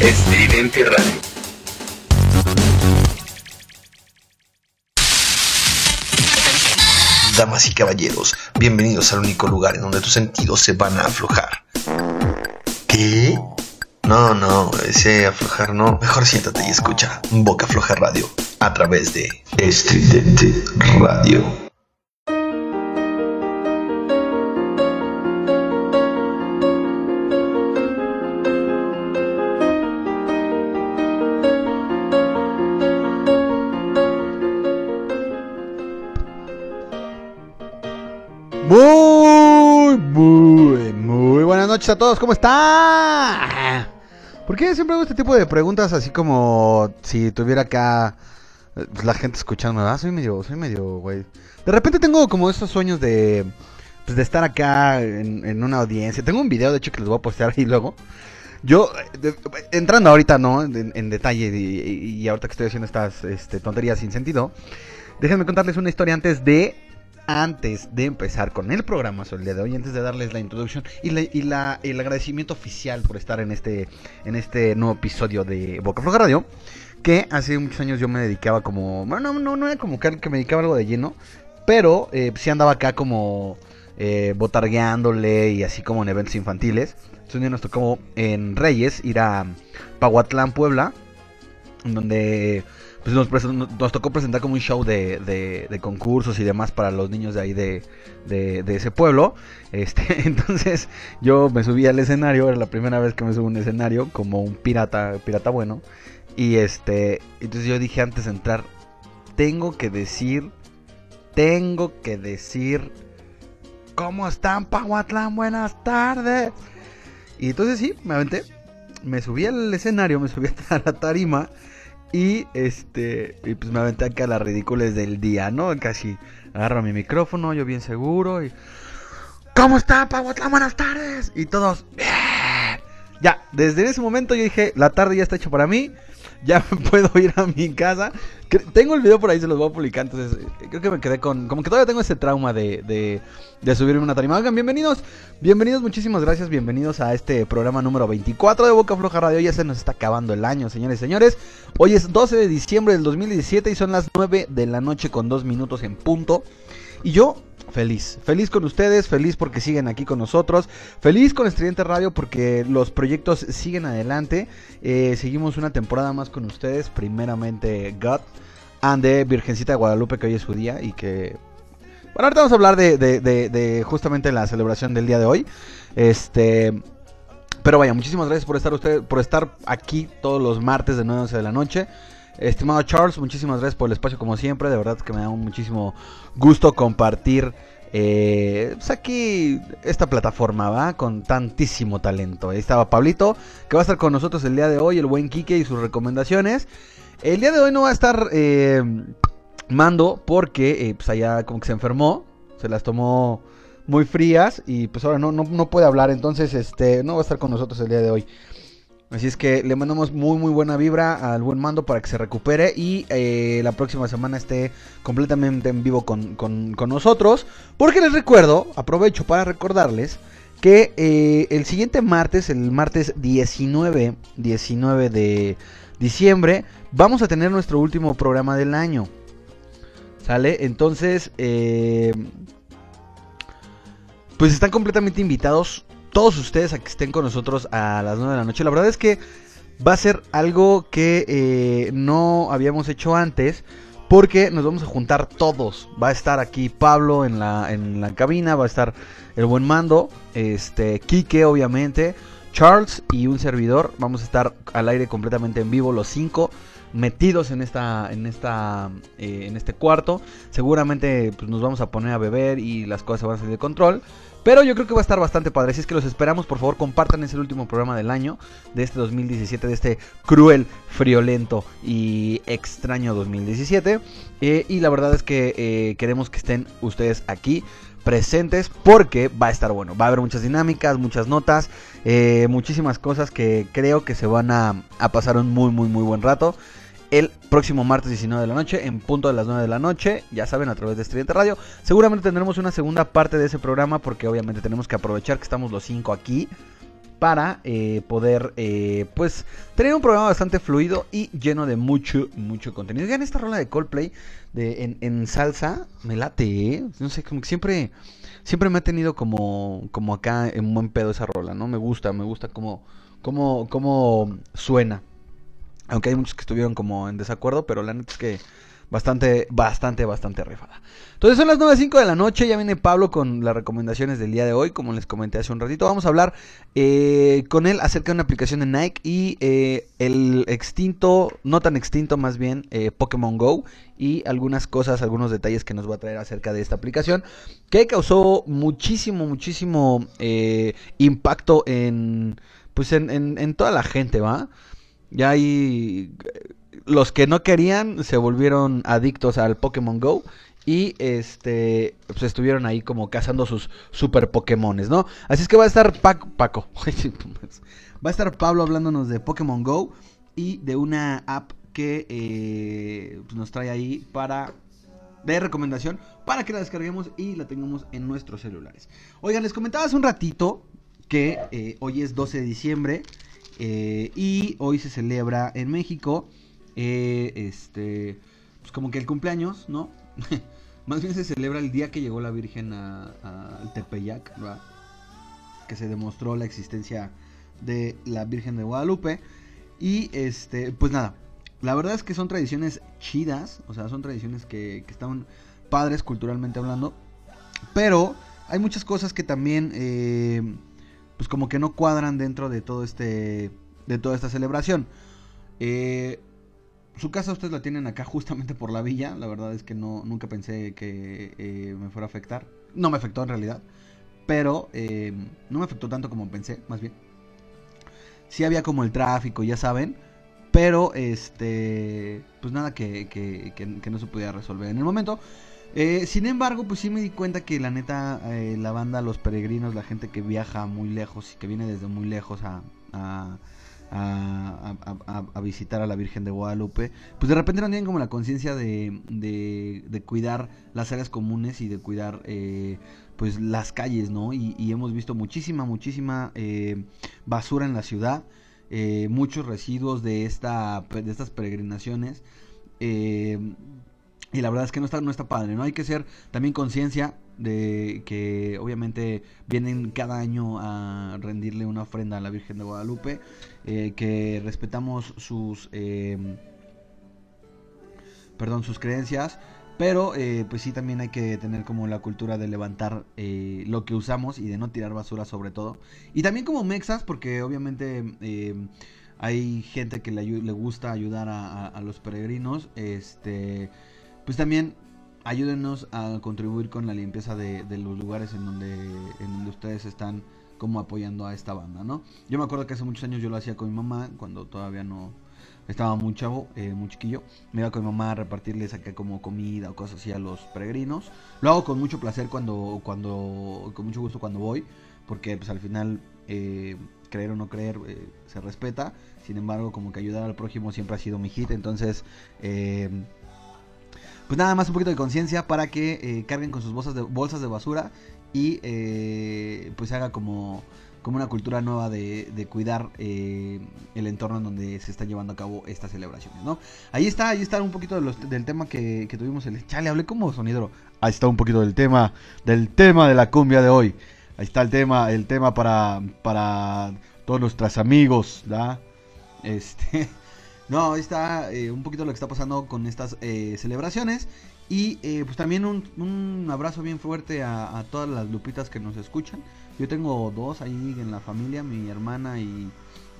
Estridente Radio. Damas y caballeros, bienvenidos al único lugar en donde tus sentidos se van a aflojar. ¿Qué? No, no, ese aflojar no. Mejor siéntate y escucha Boca Floja Radio a través de Estridente Radio. Noches a todos, ¿cómo están? ¿Por qué siempre hago este tipo de preguntas así como si tuviera acá pues, la gente escuchando? Ah, soy medio, soy medio, güey. De repente tengo como estos sueños de, pues, de estar acá en, una audiencia. Tengo un video, de hecho, que les voy a postear ahí luego. Yo, entrando ahorita, ¿no? En, detalle y- y ahorita que estoy haciendo estas este, tonterías sin sentido, déjenme contarles una historia antes de antes de empezar con el programa sobre el día de hoy, antes de darles la introducción y, la- y el agradecimiento oficial por estar en este, en este nuevo episodio de Boca Floja Radio, que hace muchos años yo me dedicaba como, bueno, no, no, no era como que, que me dedicaba algo de lleno, pero eh, sí andaba acá como eh, botargueándole y así como en eventos infantiles. Entonces un día nos tocó en Reyes ir a Pahuatlán, Puebla, donde pues nos, tocó presentar como un show de, de- concursos y demás para los niños de ahí de ese pueblo. Este, entonces yo me subí al escenario, era la primera vez que me subo a un escenario como un pirata, pirata bueno. Y este, entonces yo dije antes de entrar, tengo que decir, tengo que decir, ¿cómo están Pahuatlán? Buenas tardes. Y entonces sí, me aventé, me subí al escenario, me subí a la tarima. Y este, y pues me aventé acá las ridículas del día, ¿no? Casi agarro mi micrófono, yo bien seguro y. ¿Cómo está, Pahuatlán? Buenas tardes. Y todos. Ya, desde ese momento yo dije, la tarde ya está hecha para mí. Ya puedo ir a mi casa. Tengo el video por ahí, se los voy a publicar. Entonces, eh, creo que me quedé con. Como que todavía tengo ese trauma de, de, de subirme una tarima. Oigan, bienvenidos. Bienvenidos, muchísimas gracias. Bienvenidos a este programa número 24 de Boca Floja Radio. Ya se nos está acabando el año, señores y señores. Hoy es 12 de diciembre del 2017 y son las 9 de la noche con 2 minutos en punto. Y yo feliz, feliz con ustedes, feliz porque siguen aquí con nosotros, feliz con Estudiante Radio porque los proyectos siguen adelante. Eh, seguimos una temporada más con ustedes, primeramente God and de Virgencita de Guadalupe que hoy es su día y que... Bueno, ahorita vamos a hablar de, justamente la celebración del día de hoy. Este... Pero vaya, muchísimas gracias por estar usted, por estar aquí todos los martes de 9 a 11 de la noche. Estimado Charles, muchísimas gracias por el espacio como siempre. De verdad que me da un muchísimo gusto compartir eh, pues aquí esta plataforma, ¿va? Con tantísimo talento. Ahí estaba Pablito, que va a estar con nosotros el día de hoy, el buen Quique y sus recomendaciones. El día de hoy no va a estar eh, Mando porque eh, pues allá como que se enfermó, se las tomó muy frías y pues ahora no, no, no puede hablar, entonces este no va a estar con nosotros el día de hoy. Así es que le mandamos muy muy buena vibra al buen mando para que se recupere y eh, la próxima semana esté completamente en vivo con, con- con nosotros. Porque les recuerdo, aprovecho para recordarles que eh, el siguiente martes, el martes 19, 19 de diciembre, vamos a tener nuestro último programa del año. ¿Sale? Entonces, eh, pues están completamente invitados todos ustedes a que estén con nosotros a las 9 de la noche. La verdad es que va a ser algo que eh, no habíamos hecho antes. Porque nos vamos a juntar todos. Va a estar aquí Pablo en la, en la cabina. Va a estar el buen mando. Este, Quique, obviamente. Charles y un servidor. Vamos a estar al aire completamente en vivo, los cinco. Metidos en esta. En esta. eh, en este cuarto. Seguramente pues, nos vamos a poner a beber. Y las cosas van a salir de control. Pero yo creo que va a estar bastante padre. Así es que los esperamos. Por favor, compartan. Es el último programa del año. De este 2017. De este cruel, friolento y extraño 2017. Eh, y la verdad es que eh, queremos que estén ustedes aquí presentes porque va a estar bueno. Va a haber muchas dinámicas, muchas notas, eh, muchísimas cosas que creo que se van a, a pasar un muy, muy, muy buen rato. El próximo martes 19 de la noche, en punto de las 9 de la noche, ya saben, a través de Estudiante Radio. Seguramente tendremos una segunda parte de ese programa porque obviamente tenemos que aprovechar que estamos los cinco aquí para eh, poder eh, pues tener un programa bastante fluido y lleno de mucho, mucho contenido. Vean esta rola de Coldplay de, en, salsa, me late, ¿eh? no sé, como que siempre, siempre me ha tenido como, como acá en buen pedo esa rola, ¿no? Me gusta, me gusta como, como, como suena. Aunque hay muchos que estuvieron como en desacuerdo, pero la neta es que bastante, bastante, bastante rifada. Entonces son las 9.05 de la noche, ya viene Pablo con las recomendaciones del día de hoy, como les comenté hace un ratito. Vamos a hablar eh, con él acerca de una aplicación de Nike y eh, el extinto, no tan extinto más bien, eh, Pokémon Go y algunas cosas, algunos detalles que nos va a traer acerca de esta aplicación que causó muchísimo, muchísimo impacto en, pues en, en toda la gente, ¿va? Ya hay los que no querían se volvieron adictos al Pokémon Go y este pues estuvieron ahí como cazando sus super Pokémones, ¿no? Así es que va a estar Paco, Paco. va a estar Pablo hablándonos de Pokémon Go y de una app que eh, pues, nos trae ahí para de recomendación para que la descarguemos y la tengamos en nuestros celulares. Oigan, les comentaba hace un ratito que eh, hoy es 12 de diciembre eh, y hoy se celebra en México eh, este, pues como que el cumpleaños, ¿no? Más bien se celebra el día que llegó la Virgen al Tepeyac, Que se demostró la existencia de la Virgen de Guadalupe. Y este, pues nada, la verdad es que son tradiciones chidas, o sea, son tradiciones que, que están padres culturalmente hablando. Pero hay muchas cosas que también, eh, pues como que no cuadran dentro de todo este, de toda esta celebración. Eh, su casa ustedes la tienen acá justamente por la villa. La verdad es que no, nunca pensé que eh, me fuera a afectar. No me afectó en realidad. Pero eh, no me afectó tanto como pensé, más bien. Sí había como el tráfico, ya saben. Pero este. Pues nada que, que, que, no se podía resolver en el momento. Eh, sin embargo, pues sí me di cuenta que la neta, la banda, los peregrinos, la gente que viaja muy lejos y que viene desde muy lejos a, a, visitar a la Virgen de Guadalupe, pues de repente no tienen como la conciencia de, de, cuidar las áreas comunes y de cuidar eh, pues las calles, ¿no? Y, hemos visto muchísima, muchísima eh, basura en la ciudad, eh, muchos residuos de, esta, de estas peregrinaciones. Y la verdad es que no está, no está padre, ¿no? Hay que ser también conciencia de que obviamente vienen cada año a rendirle una ofrenda a la Virgen de Guadalupe, eh, que respetamos sus, em, perdón, sus creencias, pero eh, pues sí también hay que tener como la cultura de levantar eh, lo que usamos y de no tirar basura sobre todo. Y también como mexas, porque obviamente em, hay gente que le, gusta ayudar a, los peregrinos, este, pues también ayúdenos a contribuir con la limpieza de, los lugares en donde, en donde ustedes están como apoyando a esta banda, ¿no? Yo me acuerdo que hace muchos años yo lo hacía con mi mamá, cuando todavía no estaba muy chavo, eh, muy chiquillo. Me iba con mi mamá a repartirles acá como comida o cosas así a los peregrinos. Lo hago con mucho placer cuando, cuando, con mucho gusto cuando voy, porque pues al final, eh, creer o no creer, eh, se respeta. Sin embargo, como que ayudar al prójimo siempre ha sido mi hit, entonces... Eh, pues nada más un poquito de conciencia para que eh, carguen con sus bolsas de, bolsas de basura y eh, pues haga como, como una cultura nueva de, cuidar eh, el entorno en donde se están llevando a cabo estas celebraciones, ¿no? Ahí está, ahí está un poquito del tema que, tuvimos el... Chale, hablé como sonidero. Ahí está un poquito del tema, del tema de la cumbia de hoy. Ahí está el tema, el tema para, para todos nuestros amigos, ¿da? Este... No, ahí está eh, un poquito lo que está pasando con estas eh, celebraciones. Y eh, pues también un, abrazo bien fuerte a, todas las lupitas que nos escuchan. Yo tengo dos ahí en la familia, mi hermana y,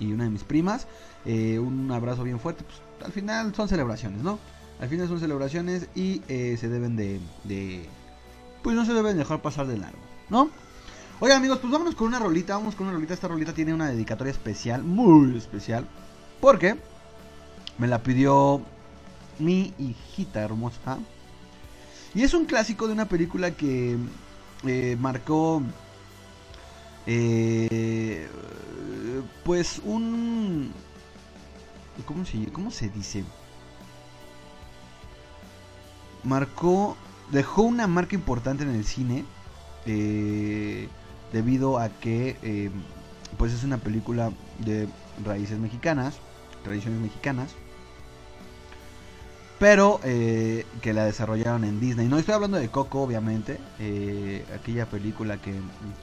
una de mis primas. un abrazo bien fuerte. Pues al final son celebraciones, ¿no? Al final son celebraciones y se deben de, de, Pues no se deben dejar pasar de largo, ¿no? Oye amigos, pues vámonos con una rolita. Vamos con una rolita. Esta rolita tiene una dedicatoria especial, muy especial. Porque me la pidió mi hijita hermosa. Y es un clásico de una película que eh, marcó eh, pues un ¿cómo se, ¿cómo se dice? Marcó, dejó una marca importante en el cine eh, debido a que pues es una película de raíces mexicanas, tradiciones mexicanas. Pero eh, que la desarrollaron en Disney. No estoy hablando de Coco, obviamente. eh, aquella película que,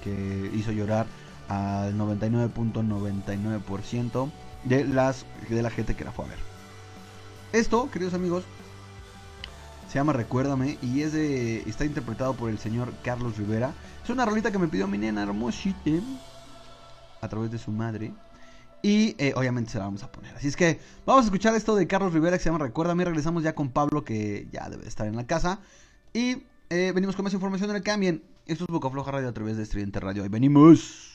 que hizo llorar al 99.99% de, las, de la gente que la fue a ver. Esto, queridos amigos, se llama Recuérdame y es de, está interpretado por el señor Carlos Rivera. Es una rolita que me pidió mi nena hermosita a través de su madre. Y eh, obviamente se la vamos a poner. Así es que vamos a escuchar esto de Carlos Rivera que se llama Recuérdame. Regresamos ya con Pablo que ya debe estar en la casa. Y eh, venimos con más información en el cambien. Esto es Boca Floja Radio a través de Estridente Radio. Ahí venimos.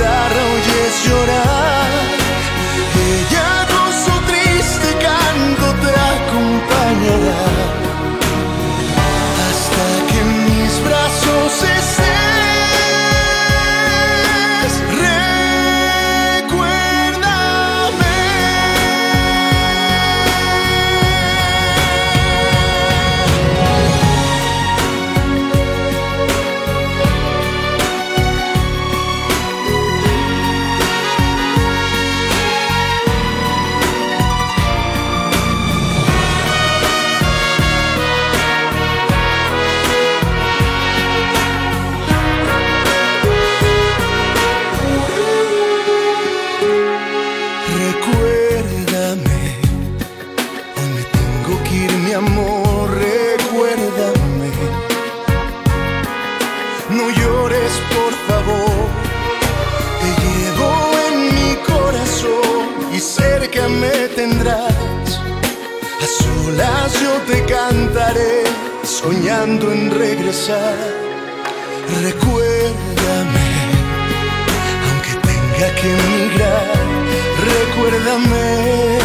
guitarra oyes llorar, ella con su triste canto te acompañará. Recuérdame aunque tenga que emigrar, recuérdame.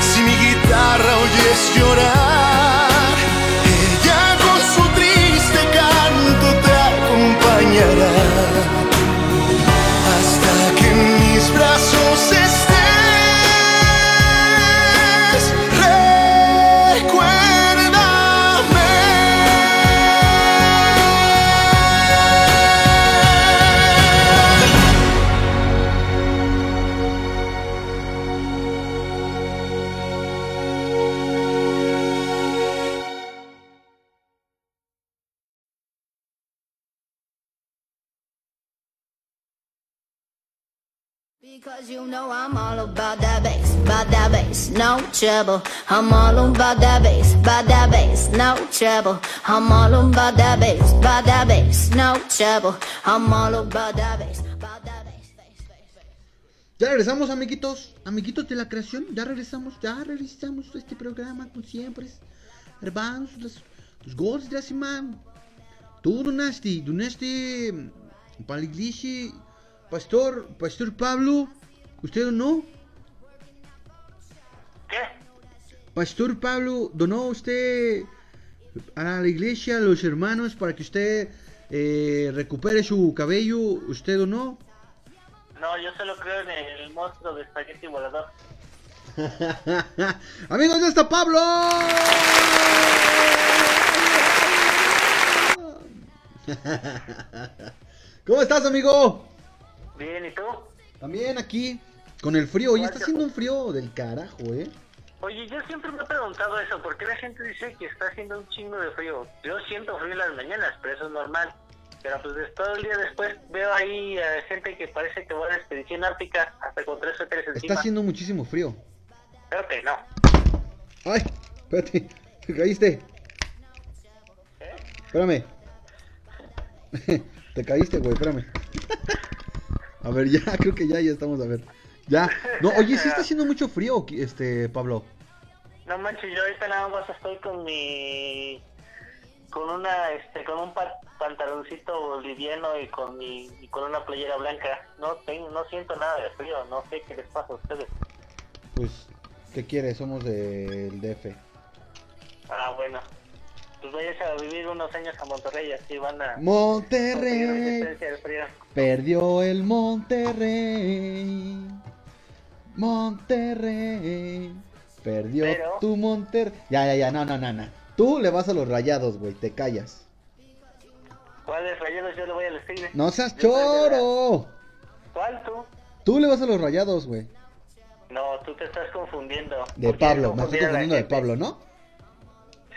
Si mi guitarra oyes llorar, trouble. I'm all about that bass, about that bass, no trouble. I'm all about that bass, about that bass, no trouble. I'm all bass, about that bass. Ya regresamos, amiguitos, amiguitos de la creación. Ya regresamos, ya regresamos a este programa como siempre. Hermanos, los, los gols de la semana. Tú donaste, donaste para la iglesia. Pastor, Pastor Pablo, ¿usted donó? ¿Qué? Pastor Pablo, ¿donó usted a la iglesia, a los hermanos, para que usted eh, recupere su cabello? ¿Usted donó? No, yo solo creo en el monstruo de espagueti volador. Amigos, ya está Pablo. ¿Cómo estás, amigo? Bien, ¿y tú? También aquí, con el frío. Oye, está haciendo un frío del carajo, ¿eh? Oye, yo siempre me he preguntado eso, ¿por qué la gente dice que está haciendo un chingo de frío? Yo siento frío en las mañanas, pero eso es normal. Pero pues todo el día después veo ahí a gente que parece que va a la expedición ártica hasta con tres suéteres Está encima. haciendo muchísimo frío. Creo que no. Ay, espérate, te caíste. Espérame. Te caíste, güey, espérame. A ver, ya, creo que ya, ya estamos, a ver. Ya. No, oye, sí está haciendo mucho frío, este, Pablo. No manches, yo ahorita nada más estoy con mi con una este con un pa- pantaloncito liviano y con mi y con una playera blanca. No tengo no siento nada de frío, no sé qué les pasa a ustedes. Pues, ¿qué quieres? Somos del DF. Ah, bueno. Pues váyanse a vivir unos años a Monterrey, así van a Monterrey. Perdió el Monterrey. Monterrey. Perdió Pero- tu Monterrey. Ya, ya, ya, no, no, no, no. Tú le vas a los rayados, güey, te callas. ¿Cuáles rayados yo le voy al Tigre? No seas Yo choro. ¿Cuál tú? Tú le vas a los rayados, güey. No, tú te estás confundiendo. De Pablo, me estoy confundiendo de. Pablo, ¿no?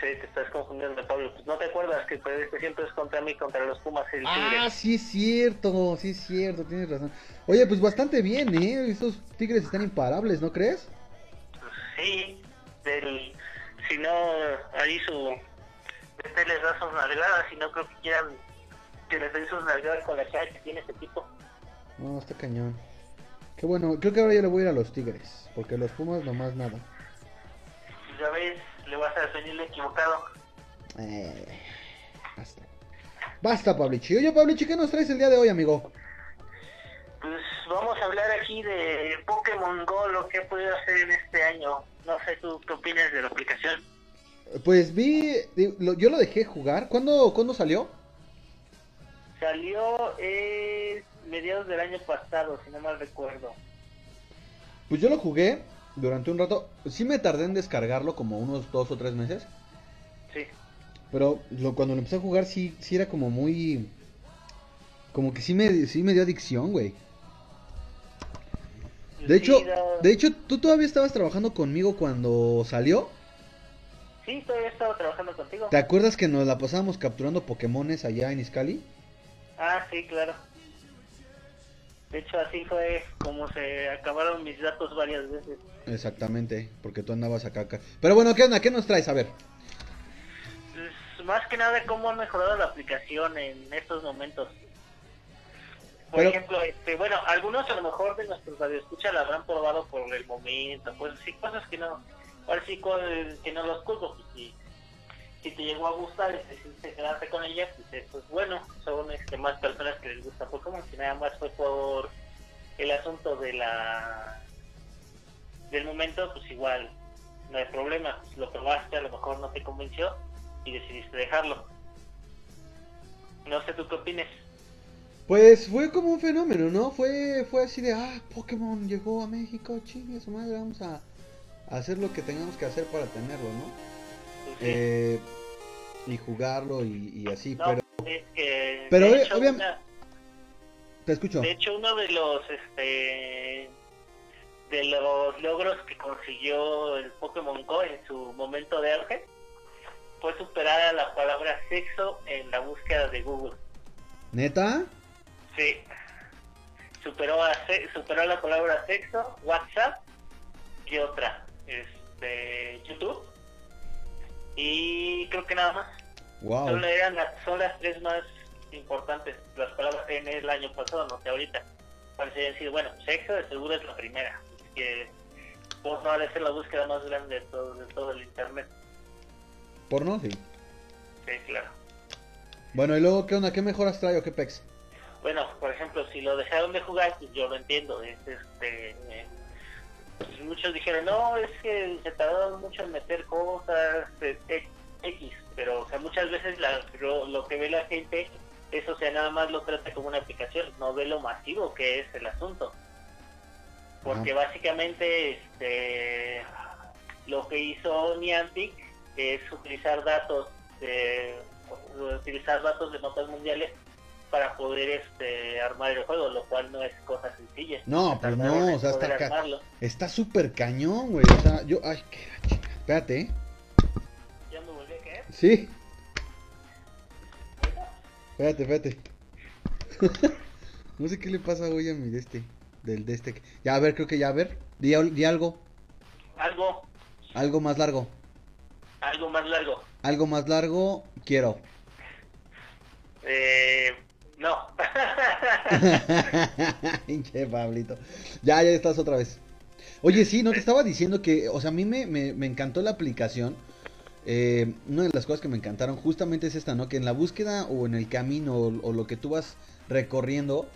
Sí, te estás confundiendo Pablo. Pues no te acuerdas que perdiste siempre es contra mí, contra los Pumas y el Ah, Tigre. sí es cierto, sí es cierto, tienes razón. Oye, pues bastante bien, ¿eh? Estos tigres están imparables, ¿no crees? Sí, del, si no, ahí su... Este les da sus nalgadas y no creo que quieran que les den sus nalgadas con la cara que tiene este tipo. No, está cañón. Qué bueno, creo que ahora yo le voy a ir a los tigres, porque los pumas nomás nada. Pues Ya ves, le vas a venir equivocado. Eh, basta. Basta, Pablichi. Oye, Pablichi, ¿qué nos traes el día de hoy, amigo? Pues vamos a hablar aquí de Pokémon Go, lo que he podido hacer en este año. No sé tú qué opinas de la aplicación. Pues vi, yo lo dejé jugar. ¿Cuándo, ¿cuándo salió? Salió eh, mediados del año pasado, si no mal recuerdo. Pues yo lo jugué durante un rato. Sí me tardé en descargarlo, como unos dos o tres meses. Sí. Pero lo, cuando lo empecé a jugar, sí, sí era como muy. Como que sí me, sí me dio adicción, güey. De hecho, de hecho, tú todavía estabas trabajando conmigo cuando salió. Sí, todavía he estado trabajando contigo. ¿Te acuerdas que nos la pasábamos capturando Pokémones allá en Iscali? Ah, sí, claro. De hecho, así fue como se acabaron mis datos varias veces. Exactamente, porque tú andabas acá, acá. Pero bueno, ¿qué onda? ¿Qué nos traes? A ver. Pues, más que nada, cómo han mejorado la aplicación en estos momentos. Por Pero- ejemplo, este, bueno, algunos a lo mejor de nuestros radioescuchas la habrán probado por el momento, pues sí, cosas que no, ahora sí que no los culpo, pues si, si te llegó a gustar y decidiste quedarte con ella, pues eso es bueno, son este, más personas que les gusta Pokémon, si nada más fue por el asunto de la del momento, pues igual no hay problema, pues lo probaste, a lo mejor no te convenció y decidiste dejarlo. No sé tú qué opines. Pues fue como un fenómeno, ¿no? Fue, fue así de, ah, Pokémon llegó a México, chingue su madre, vamos a hacer lo que tengamos que hacer para tenerlo, ¿no? Eh, y jugarlo y, y así, No, pero... es que pero de, obvia- hecho, obviam- una- Te escucho. de hecho uno de los este de los logros que consiguió el Pokémon Go en su momento de auge fue superar a la palabra sexo en la búsqueda de Google. ¿Neta? Sí. Superó a se- superó la palabra sexo, WhatsApp y otra, este. Y creo que nada más. Wow. Son, eran las, son las tres más importantes, las palabras en el año pasado, no sé ahorita. Parece decir, bueno, sexo de seguro es la primera, que por no ha de ser la búsqueda más grande de todo, de todo el internet. ¿Porno? Sí. Sí, claro. Bueno, y luego, ¿qué onda? ¿Qué mejoras trae o qué pex? Bueno, por ejemplo, si lo dejaron de jugar, pues yo lo entiendo. Es, este, eh, pues muchos dijeron, no, es que se tardaron mucho en meter cosas, eh, eh, X, pero o sea, muchas veces la- lo, lo que ve la gente, eso o sea, nada más lo trata como una aplicación, no ve lo masivo que es el asunto. Porque básicamente este, lo que hizo Niantic es utilizar datos de utilizar datos de notas mundiales para poder este armar el juego, lo cual no es cosa sencilla. No, pues no, o sea, está ca-. Está súper cañón, güey. O sea, yo... Ay, qué la chinga. Espérate, ¿eh? ¿Ya me volví a caer? Sí. Espérate, espérate. no sé qué le pasa hoy a mi de este. Del de este. Ya, a ver, creo que ya, a ver. Di, di algo. Algo, Algo más largo. algo más largo. Algo más largo, quiero. Eh, No. Pinche Pablito. Ya, ya estás otra vez. Oye, sí, no te estaba diciendo que, o sea, a mí me, me, me encantó la aplicación. Eh, una de las cosas que me encantaron justamente es esta, ¿no? Que en la búsqueda o en el camino o, o lo que tú vas recorriendo,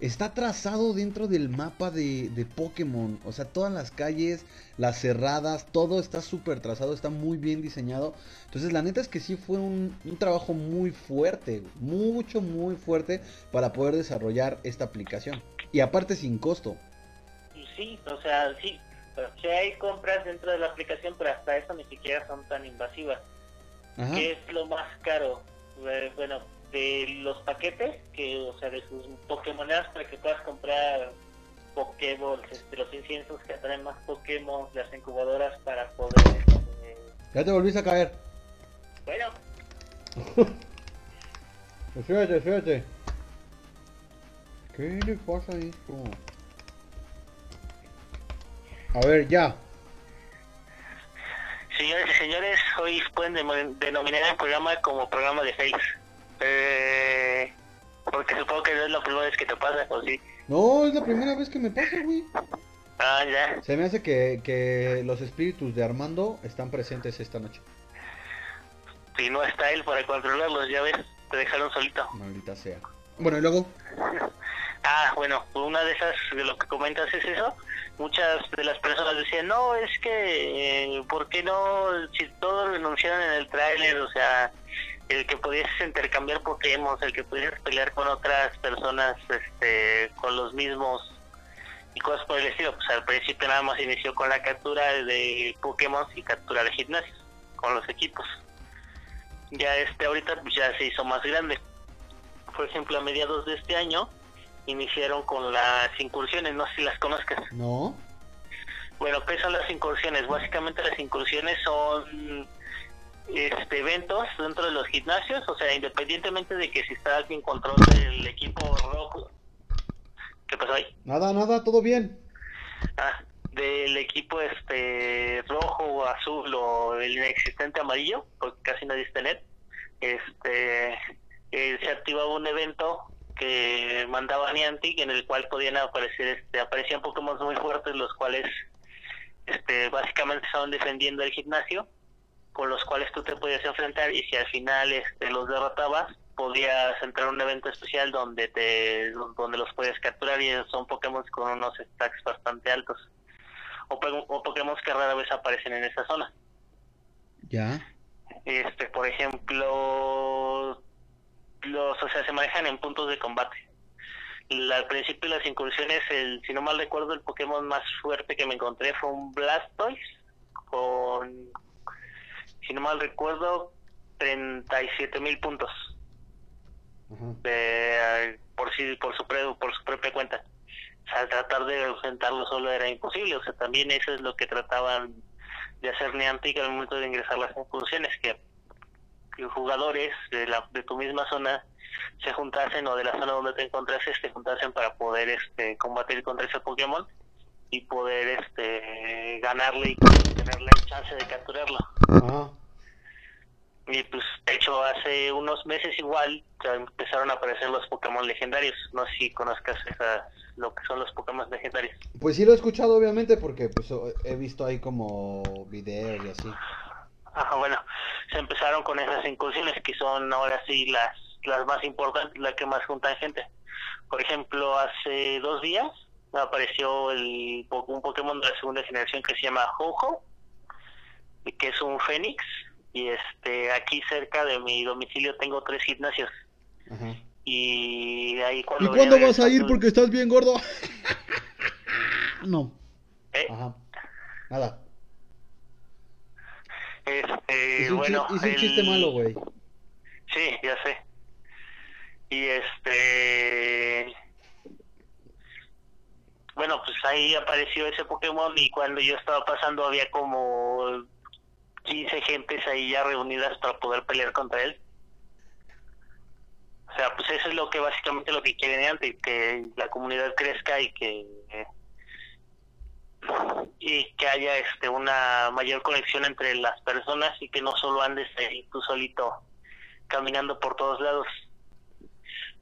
está trazado dentro del mapa de, de Pokémon. O sea, todas las calles, las cerradas, todo está súper trazado, está muy bien diseñado. Entonces, la neta es que sí fue un, un trabajo muy fuerte, mucho, muy fuerte para poder desarrollar esta aplicación. Y aparte sin costo. Sí, o sea, sí. Pero sí hay compras dentro de la aplicación, pero hasta eso ni siquiera son tan invasivas. Ajá. ¿Qué es lo más caro? Eh, Bueno, de los paquetes, que, o sea, de sus Pokémonedas para que puedas comprar Pokéballs, este, los inciensos que atraen más Pokémon, las incubadoras para poder... eh, Ya te volviste a caer. bueno, Espérate, espérate. ¿Qué le pasa a esto? A ver, ya. señores y señores, hoy pueden denominar el programa como programa de Face. Eh, porque supongo que no es la primera vez que te pasa, ¿o sí? No, es la primera vez que me pasa, güey. Ah, ya. Se me hace que, que los espíritus de Armando están presentes esta noche. Si no está él para controlarlos, ya ves, te dejaron solito. Maldita sea. Bueno, y luego. Ah, bueno, una de esas, de lo que comentas es eso. Muchas de las personas decían, no, es que, eh, ¿por qué no? Si todos renunciaron en el tráiler, o sea, el que pudieses intercambiar Pokémon, el que pudieses pelear con otras personas, este, con los mismos y cosas por el estilo. Pues al principio nada más inició con la captura de Pokémon y captura de gimnasios, con los equipos. Ya este ahorita pues, ya se hizo más grande. Por ejemplo, a mediados de este año iniciaron con las incursiones, no sé si las conozcas. No. Bueno, ¿qué son las incursiones? Básicamente las incursiones son este, eventos dentro de los gimnasios, o sea, independientemente de que si está alguien control del equipo rojo, ¿qué pasó ahí? Nada, nada, todo bien. Ah, del equipo este rojo o azul o el inexistente amarillo, porque casi nadie está en él, este, eh, se activaba un evento que mandaba Niantic en el cual podían aparecer, este, aparecían Pokémon muy fuertes, los cuales este, básicamente estaban defendiendo el gimnasio, con los cuales tú te podías enfrentar y si al final este, los derrotabas, podías entrar a un evento especial donde te donde los puedes capturar y son Pokémon con unos stacks bastante altos o, Pokémon que rara vez aparecen en esa zona. Ya. Este, por ejemplo, los, o sea, se manejan en puntos de combate. La- al principio de las incursiones, el, si no mal recuerdo, el Pokémon más fuerte que me encontré fue un Blastoise con, si no mal recuerdo, 37 mil puntos. De, por sí por su pre- por su propia cuenta. O sea tratar de enfrentarlo solo era imposible. O sea también eso es lo que trataban de hacer Niantic al momento de ingresar las incursiones que, que jugadores de la de tu misma zona se juntasen o de la zona donde te encontrases se juntasen para poder este combatir contra ese Pokémon y poder este ganarle y tener la chance de capturarlo Ajá. y pues de hecho hace unos meses igual ya empezaron a aparecer los Pokémon legendarios. No sé si conozcas esas, lo que son los Pokémon legendarios. Pues sí lo he escuchado, obviamente, porque pues he visto ahí como videos y así. Ajá, bueno, se empezaron con esas incursiones que son ahora sí las, las más importantes, las que más juntan gente. Por ejemplo, hace dos días apareció el, po- un Pokémon de la segunda generación que se llama y que es un Fénix. Y este aquí cerca de mi domicilio tengo tres gimnasios. Ajá. Y ahí cuando ¿Y cuándo vas a ir? Porque estás bien gordo. no. ¿Eh? Ajá. Nada. Este, un, chi- bueno, hice un el- chiste malo, güey. Sí, ya sé. Y este... Bueno, pues ahí apareció ese Pokémon y cuando yo estaba pasando había como 15 gentes ahí ya reunidas para poder pelear contra él. O sea, pues eso es lo que básicamente lo que quieren antes, que la comunidad crezca y que y que haya este una mayor conexión entre las personas y que no solo andes ahí tú solito caminando por todos lados.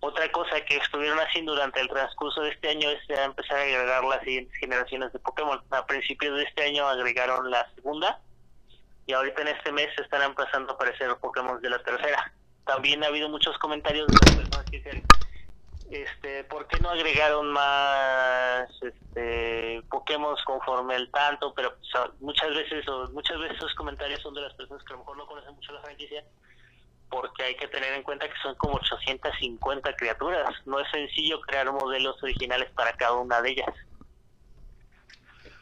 Otra cosa que estuvieron haciendo durante el transcurso de este año es empezar a agregar las siguientes generaciones de Pokémon. A principios de este año agregaron la segunda y ahorita en este mes están empezando a aparecer los Pokémon de la tercera. También ha habido muchos comentarios de las personas que dicen, este, ¿por qué no agregaron más este, Pokémon conforme el tanto? Pero a- muchas veces o muchas veces esos comentarios son de las personas que a lo mejor no conocen mucho la franquicia porque hay que tener en cuenta que son como 850 criaturas. No es sencillo crear modelos originales para cada una de ellas.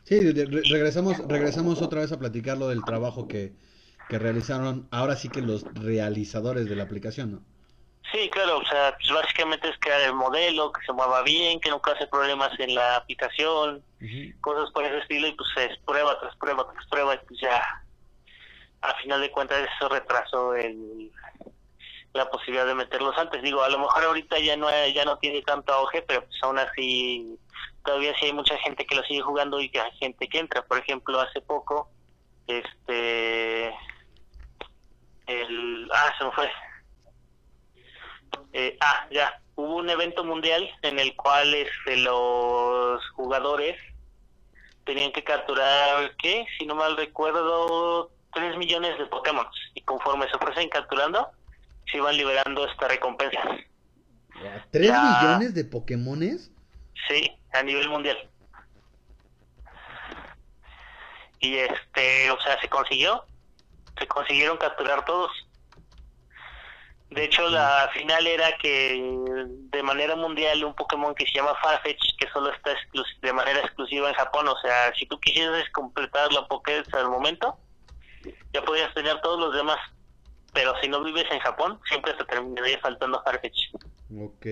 Sí, re- regresamos, regresamos otra vez a platicar lo del trabajo que, que realizaron, ahora sí que los realizadores de la aplicación, ¿no? Sí, claro, o sea, pues básicamente es crear el modelo, que se mueva bien, que no cause problemas en la aplicación, cosas por ese estilo, y pues es prueba tras prueba tras prueba, y pues ya, a final de cuentas eso retrasó el, la posibilidad de meterlos antes. Digo, a lo mejor ahorita ya no ya no tiene tanto auge, pero pues aún así todavía sí hay mucha gente que lo sigue jugando y que hay gente que entra. Por ejemplo, hace poco, este, ah, se me fue. Eh, ah, ya, hubo un evento mundial en el cual este, los jugadores tenían que capturar, ¿qué? Si no mal recuerdo, 3 millones de Pokémon. Y conforme se fuesen capturando, se iban liberando estas recompensas. ¿Tres Ya. millones de Pokémones? Sí, a nivel mundial. Y este, o sea, se consiguió. Se consiguieron capturar todos. De hecho, la final era que de manera mundial un Pokémon que se llama Farfetch, que solo está de manera exclusiva en Japón, o sea, si tú quisieras completar la Pokédex al momento, ya podías tener todos los demás. Pero si no vives en Japón, siempre te terminaría faltando Farfetch. Ok.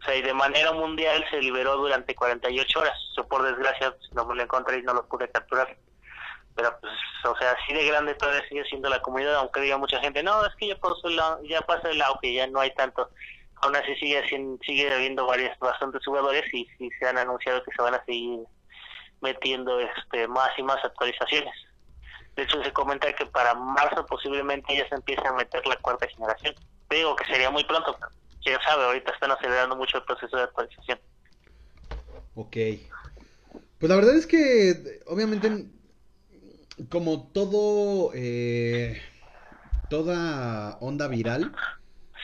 O sea, y de manera mundial se liberó durante 48 horas. Yo por desgracia no me lo encontré y no lo pude capturar. Pero pues, o sea, así de grande todavía sigue siendo la comunidad, aunque diga mucha gente, no, es que ya pasó el, ya pasa el auge, ya no hay tanto. Aún así sigue sigue habiendo varios, bastantes jugadores y, y se han anunciado que se van a seguir metiendo este más y más actualizaciones. De hecho, se comenta que para marzo posiblemente ya se empiece a meter la cuarta generación. Digo que sería muy pronto, pero quién sabe, ahorita están acelerando mucho el proceso de actualización. Ok. Pues la verdad es que, obviamente, como todo, eh, toda onda viral,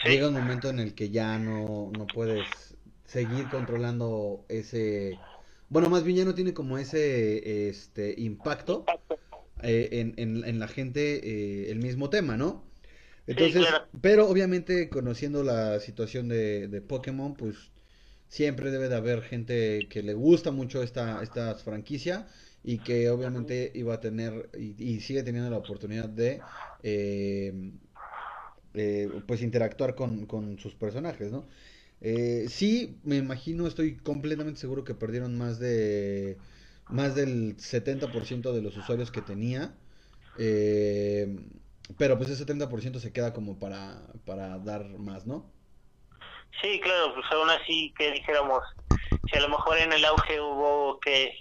Sí, llega un momento en el que ya no, no puedes seguir controlando ese, bueno, más bien ya no tiene como ese, este, impacto eh, en, en, en la gente eh, el mismo tema, ¿no? Entonces, claro. pero obviamente conociendo la situación de, de Pokémon, pues siempre debe de haber gente que le gusta mucho esta, esta franquicia y que obviamente iba a tener y, y sigue teniendo la oportunidad de eh, eh, pues interactuar con, con sus personajes, ¿no? Eh, sí, me imagino, estoy completamente seguro que perdieron más de más del 70% de los usuarios que tenía. eh, pero pues ese 70% se queda como para, para dar más, ¿no? sí, claro, pues aún así que dijéramos, si a lo mejor en el auge hubo que,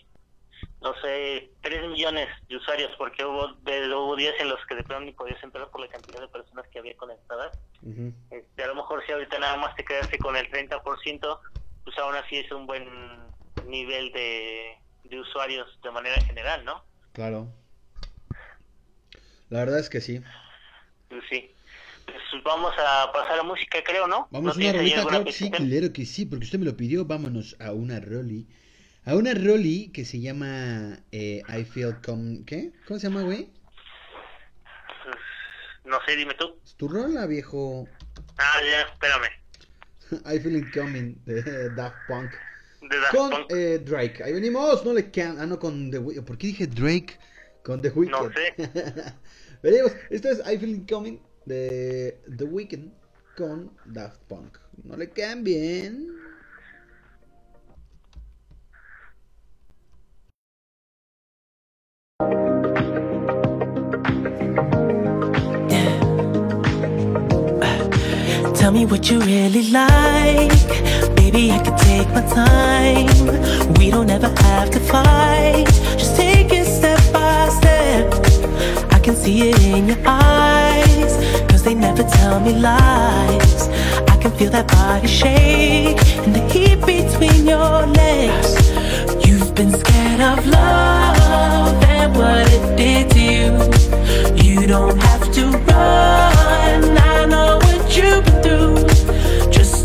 no sé, 3 millones de usuarios, porque hubo, de, hubo días en los que de pronto ni podías entrar por la cantidad de personas que había conectadas. Este, a lo mejor si ahorita nada más te quedaste con el 30%, pues aún así es un buen nivel de, de usuarios de manera general, ¿no? Claro. La verdad es que sí. Pues sí. Pues vamos a pasar a música, creo, ¿no? Vamos a ¿No una rolita, claro que sí, claro que sí, porque usted me lo pidió. Vámonos a una roli. A una roli que se llama eh, I Feel Come... ¿Qué? ¿Cómo se llama, güey? Pues, no sé, dime tú. Es tu rola, viejo. Ah, ya, espérame. I Feel It Coming de Daft Punk. De Daft Con Punk. eh, Drake. Ahí venimos, no le can... Ah, no, con The Weeknd. ¿Por qué dije Drake? Con The Weeknd. No sé. Veremos. Esto es I Feel It Coming de The Weeknd con Daft Punk. No le cambien. Tell me what you really like. Baby, I can take my time. We don't ever have to fight. Just take it step by step. I can see it in your eyes. Cause they never tell me lies. I can feel that body shake and the heat between your legs. You've been scared of love and what it did to you. You don't have to run. I know what you've been through.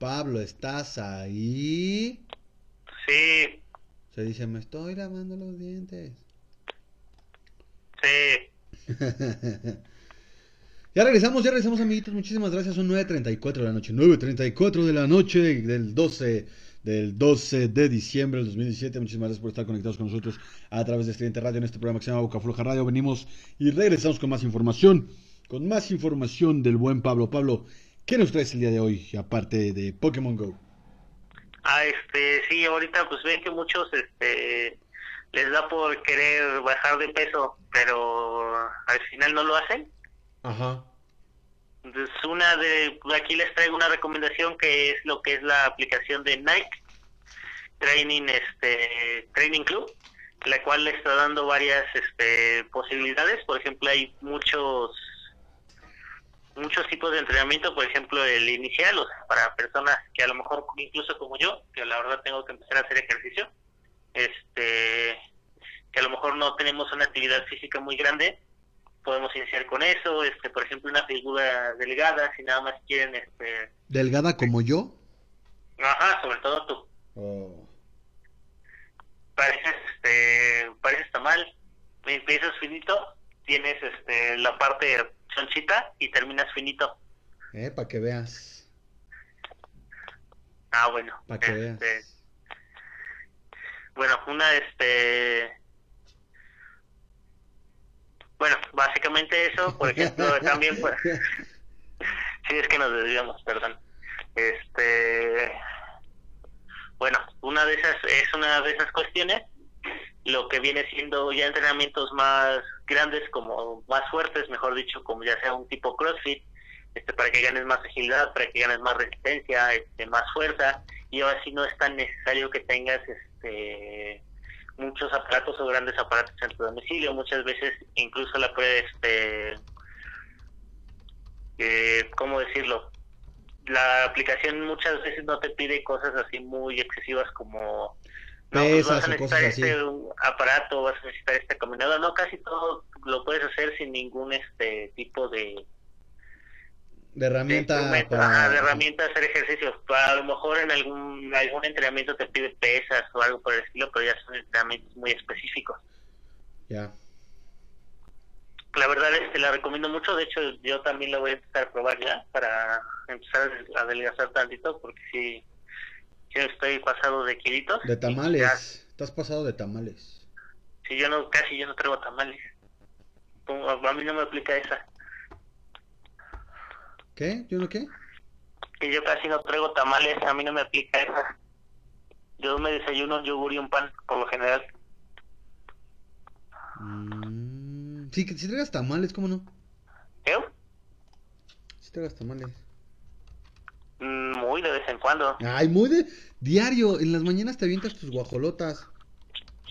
Pablo, ¿estás ahí? Sí, Se dice, me estoy lavando los dientes. sí. Ya regresamos, ya regresamos, amiguitos. Muchísimas gracias. Son 9.34 de la noche. 9.34 de la noche del 12, del 12 de diciembre del 2017. Muchísimas gracias por estar conectados con nosotros a través de Estudiante Radio en este programa que se llama Boca Floja Radio. Venimos y regresamos con más información. Con más información del buen Pablo. Pablo, ¿qué nos traes el día de hoy? Aparte de Pokémon Go. Ah, este, sí, ahorita pues ven que muchos, este, les da por querer bajar de peso, pero al final no lo hacen. Ajá. Entonces, una de, aquí les traigo una recomendación que es lo que es la aplicación de Nike Training, este, Training Club, la cual le está dando varias, este, posibilidades. Por ejemplo, hay muchos, muchos tipos de entrenamiento. Por ejemplo, el inicial, o sea, para personas que a lo mejor, incluso como yo, que la verdad tengo que empezar a hacer ejercicio, este, que a lo mejor no tenemos una actividad física muy grande, podemos iniciar con eso, este, por ejemplo, una figura delgada, si nada más quieren, este, ¿Delgada como yo? ajá, sobre todo tú, Oh. pareces, este, pareces tamal, empiezas finito, tienes, este, la parte chonchita y terminas finito. Eh, para que veas. Ah, bueno. Para que este, veas. Bueno, una, este... Bueno, básicamente eso, por ejemplo, también, pues... Sí, es que nos desviamos, perdón. Este... Bueno, una de esas es una de esas cuestiones. Lo que viene siendo ya entrenamientos más grandes, como más fuertes, mejor dicho, como ya sea un tipo CrossFit, este, para que ganes más agilidad, para que ganes más resistencia, este, más fuerza, y ahora sí no es tan necesario que tengas este muchos aparatos o grandes aparatos en tu domicilio, muchas veces incluso la puedes, este, ¿cómo decirlo? La aplicación muchas veces no te pide cosas así muy excesivas como no, pues Pesas vas a o necesitar cosas este aparato, vas a necesitar este caminador, no, casi todo lo puedes hacer sin ningún este tipo de, De herramienta de para... ajá, de herramienta hacer ejercicios. A lo mejor en algún algún entrenamiento te pide pesas o algo por el estilo, pero ya son entrenamientos muy específicos. Ya. La verdad es que la recomiendo mucho, de hecho yo también la voy a empezar a probar ya para empezar a adelgazar tantito porque sí, sí estoy pasado de kilitos. De tamales. ya- Estás pasado de tamales. Sí, yo no, casi yo no traigo tamales. A mí no me aplica esa. ¿Qué? ¿Yo no qué? Que yo casi no traigo tamales, a mí no me aplica esa. Yo me desayuno un yogur y un pan, por lo general. Mm, sí, que si traigas tamales, ¿cómo no? ¿Eh? Si traigas tamales. Muy de vez en cuando. Ay, muy de diario. En las mañanas te avientas tus guajolotas.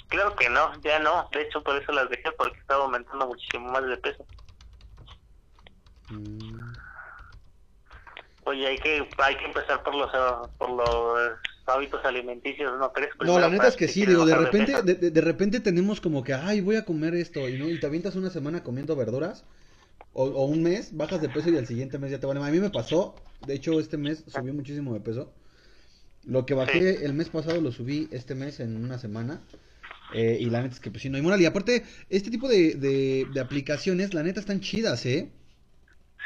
Claro que no, ya no. De hecho, por eso las dejé, porque estaba aumentando muchísimo más de peso. Mm, Oye, hay que hay que empezar por los por los hábitos alimenticios, ¿no crees? No, la neta es que sí, quieres digo, de repente, de, de- de repente tenemos como que, ay, voy a comer esto, y, ¿no? y te avientas una semana comiendo verduras, o, o un mes, bajas de peso y al siguiente mes ya te vale. A mí me pasó, de hecho, este mes subí muchísimo de peso. Lo que bajé el mes pasado lo subí este mes en una semana. eh, y la neta es que pues sí, no hay moral. Y aparte, este tipo de, de, de aplicaciones, la neta están chidas, ¿eh?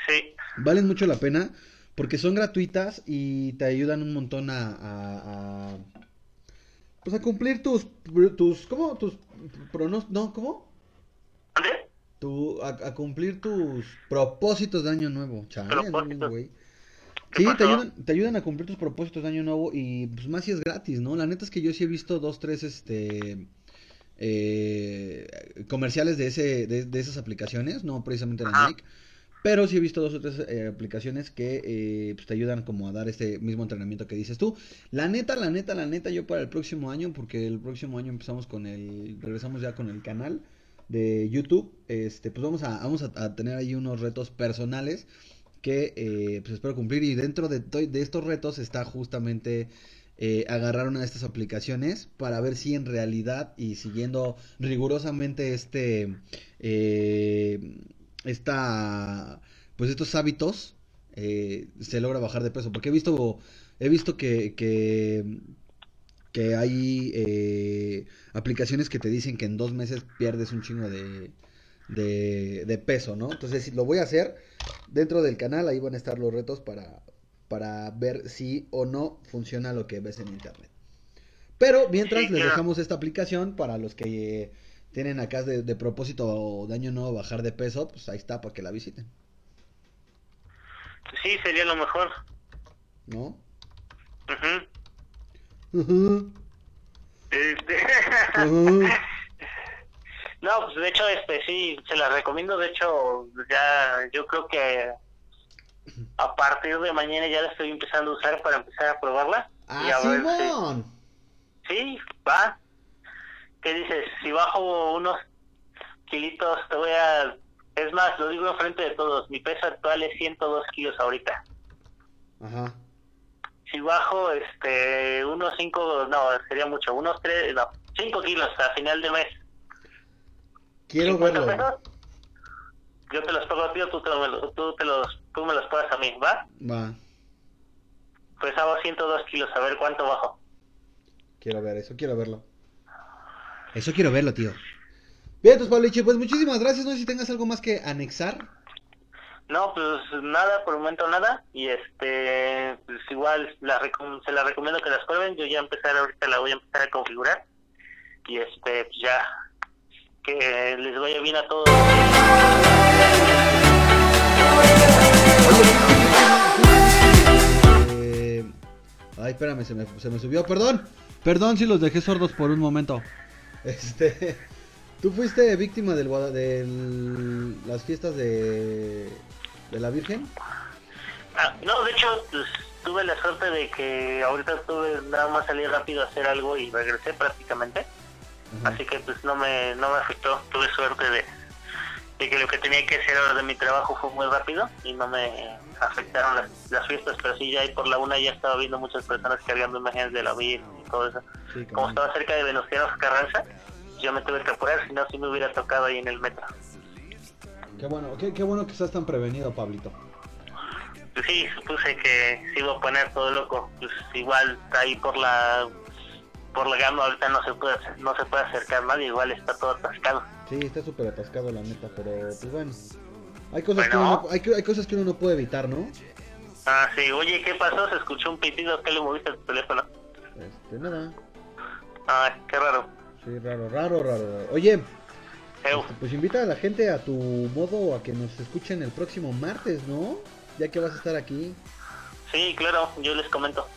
Sí, Valen mucho la pena porque son gratuitas y te ayudan un montón a, a, a- pues a cumplir tus tus ¿cómo? tus pronos no, ¿cómo? ¿André? Tu, a, a cumplir tus propósitos de año nuevo, chale, güey. ¿Qué Sí, te ayudan, te ayudan a cumplir tus propósitos de año nuevo y pues más si es gratis, ¿no? La neta es que yo sí he visto dos, tres, este, eh, comerciales de ese, de, de esas aplicaciones, no precisamente la. Nike, pero sí he visto dos o tres eh, aplicaciones que eh, pues, te ayudan como a dar este mismo entrenamiento que dices tú. La neta, la neta, la neta, yo para el próximo año, porque el próximo año empezamos con el, regresamos ya con el canal de YouTube, este, pues vamos a, vamos a, tener ahí unos retos personales que eh, pues espero cumplir. Y dentro de, de estos retos está justamente eh, agarrar una de estas aplicaciones para ver si en realidad y siguiendo rigurosamente este eh, esta pues estos hábitos eh, se logra bajar de peso. Porque he visto he visto que que, que hay eh, aplicaciones que te dicen que en dos meses pierdes un chingo de, de, de peso, ¿no? Entonces lo voy a hacer dentro del canal, ahí van a estar los retos para, para ver si o no funciona lo que ves en internet. Pero mientras les dejamos esta aplicación para los que tienen acá de, de propósito de año nuevo bajar de peso, pues ahí está para que la visiten, sí, sería lo mejor. ¿no? Ujú. Ujú, Este. No, pues de hecho, este sí, se la recomiendo. De hecho, ya yo creo que a partir de mañana ya la estoy empezando a usar para empezar a probarla. y ¡Ah, a ver si-! Sí, va. ¿Qué dices? Si bajo unos kilitos, te voy a... Es más, lo digo enfrente de todos. Mi peso actual es 102 kilos ahorita. Ajá. Si bajo este unos 5, no, sería mucho, unos 3, no, 5 kilos a final de mes. Quiero 50 verlo. pesos. Yo te los pago a ti o tú, te lo- tú, te los, tú me los pagas a mí, ¿va? Va, Pues hago 102 kilos, a ver cuánto bajo. quiero ver, eso quiero verlo. Eso quiero verlo, tío. Bien, entonces, Pablo, pues muchísimas gracias. No sé si tengas algo más que anexar. No, pues nada, por el momento nada. Y este, pues igual la se la recomiendo que las prueben. Yo ya empezar ahorita la voy a empezar a configurar. Y este, pues ya, que les vaya bien a todos. Eh, Ay, espérame, se me, se me subió. Perdón. Perdón si los dejé sordos por un momento. Este. ¿Tú fuiste víctima del, del las fiestas de, de la Virgen? Ah, no, de hecho, pues, tuve la suerte de que ahorita tuve nada más salir rápido a hacer algo y regresé prácticamente. Así que pues no me, no me afectó. Tuve suerte de, de que lo que tenía que hacer ahora de mi trabajo fue muy rápido y no me afectaron las, las fiestas. Pero sí, ya ahí por la una ya estaba viendo muchas personas cargando imágenes de la Virgen y todo eso. Sí, Como estaba cerca de Venustiano Carranza, yo me tuve que apurar, si no, sí me hubiera tocado ahí en el metro. Qué bueno, qué, qué bueno que estás tan prevenido, Pablito. Pues sí, supuse que se iba a poner todo loco. Pues igual ahí por la por la gama ahorita no se puede no se puede acercar nadie, igual está todo atascado. Sí, está súper atascado la neta, pero pues bueno. Hay cosas, que uno, no- hay, hay cosas que uno no puede evitar, ¿no? Ah, sí, oye, ¿qué pasó? Se escuchó un pitido, ¿qué le moviste a tu teléfono? Este, nada. Ah, qué raro. Sí, raro, raro, raro. Oye, pues invita a la gente a tu modo a que nos escuchen el próximo martes, ¿no? Ya que vas a estar aquí. sí, claro, yo les comento.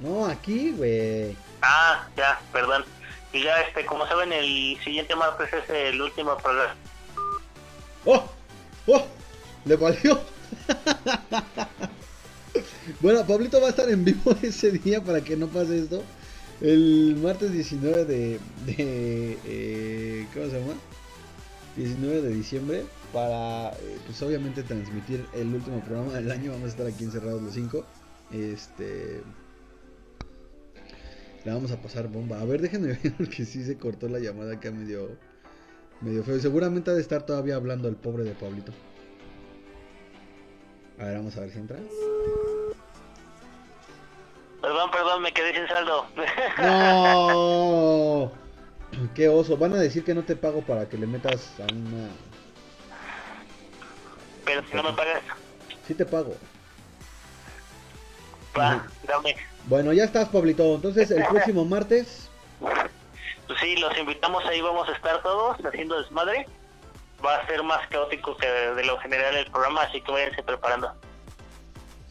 No, aquí, güey. Ah, ya, perdón. Y ya, este, como saben, el siguiente martes es el último programa. ¡Oh! ¡Oh! ¡Le valió! bueno, Pablito va a estar en vivo ese día para que no pase esto. El martes 19 de... de eh, ¿Cómo se llama? 19 de diciembre para, eh, pues obviamente transmitir el último programa del año. Vamos a estar aquí encerrados los cinco. Este... La vamos a pasar bomba. A ver, déjenme ver porque sí se cortó la llamada acá medio... Medio feo. Seguramente ha de estar todavía hablando el pobre de Pablito. A ver, vamos a ver si entra. Perdón, perdón, me quedé sin saldo. ¡No! ¡Qué oso! Van a decir que no te pago para que le metas a una... Pero si no me pagas, Sí te pago. va, dame. Bueno, ya estás, Pablito. Entonces, el próximo martes... Pues sí, los invitamos ahí, vamos a estar todos haciendo desmadre. Va a ser más caótico que de lo general el programa, así que váyanse preparando.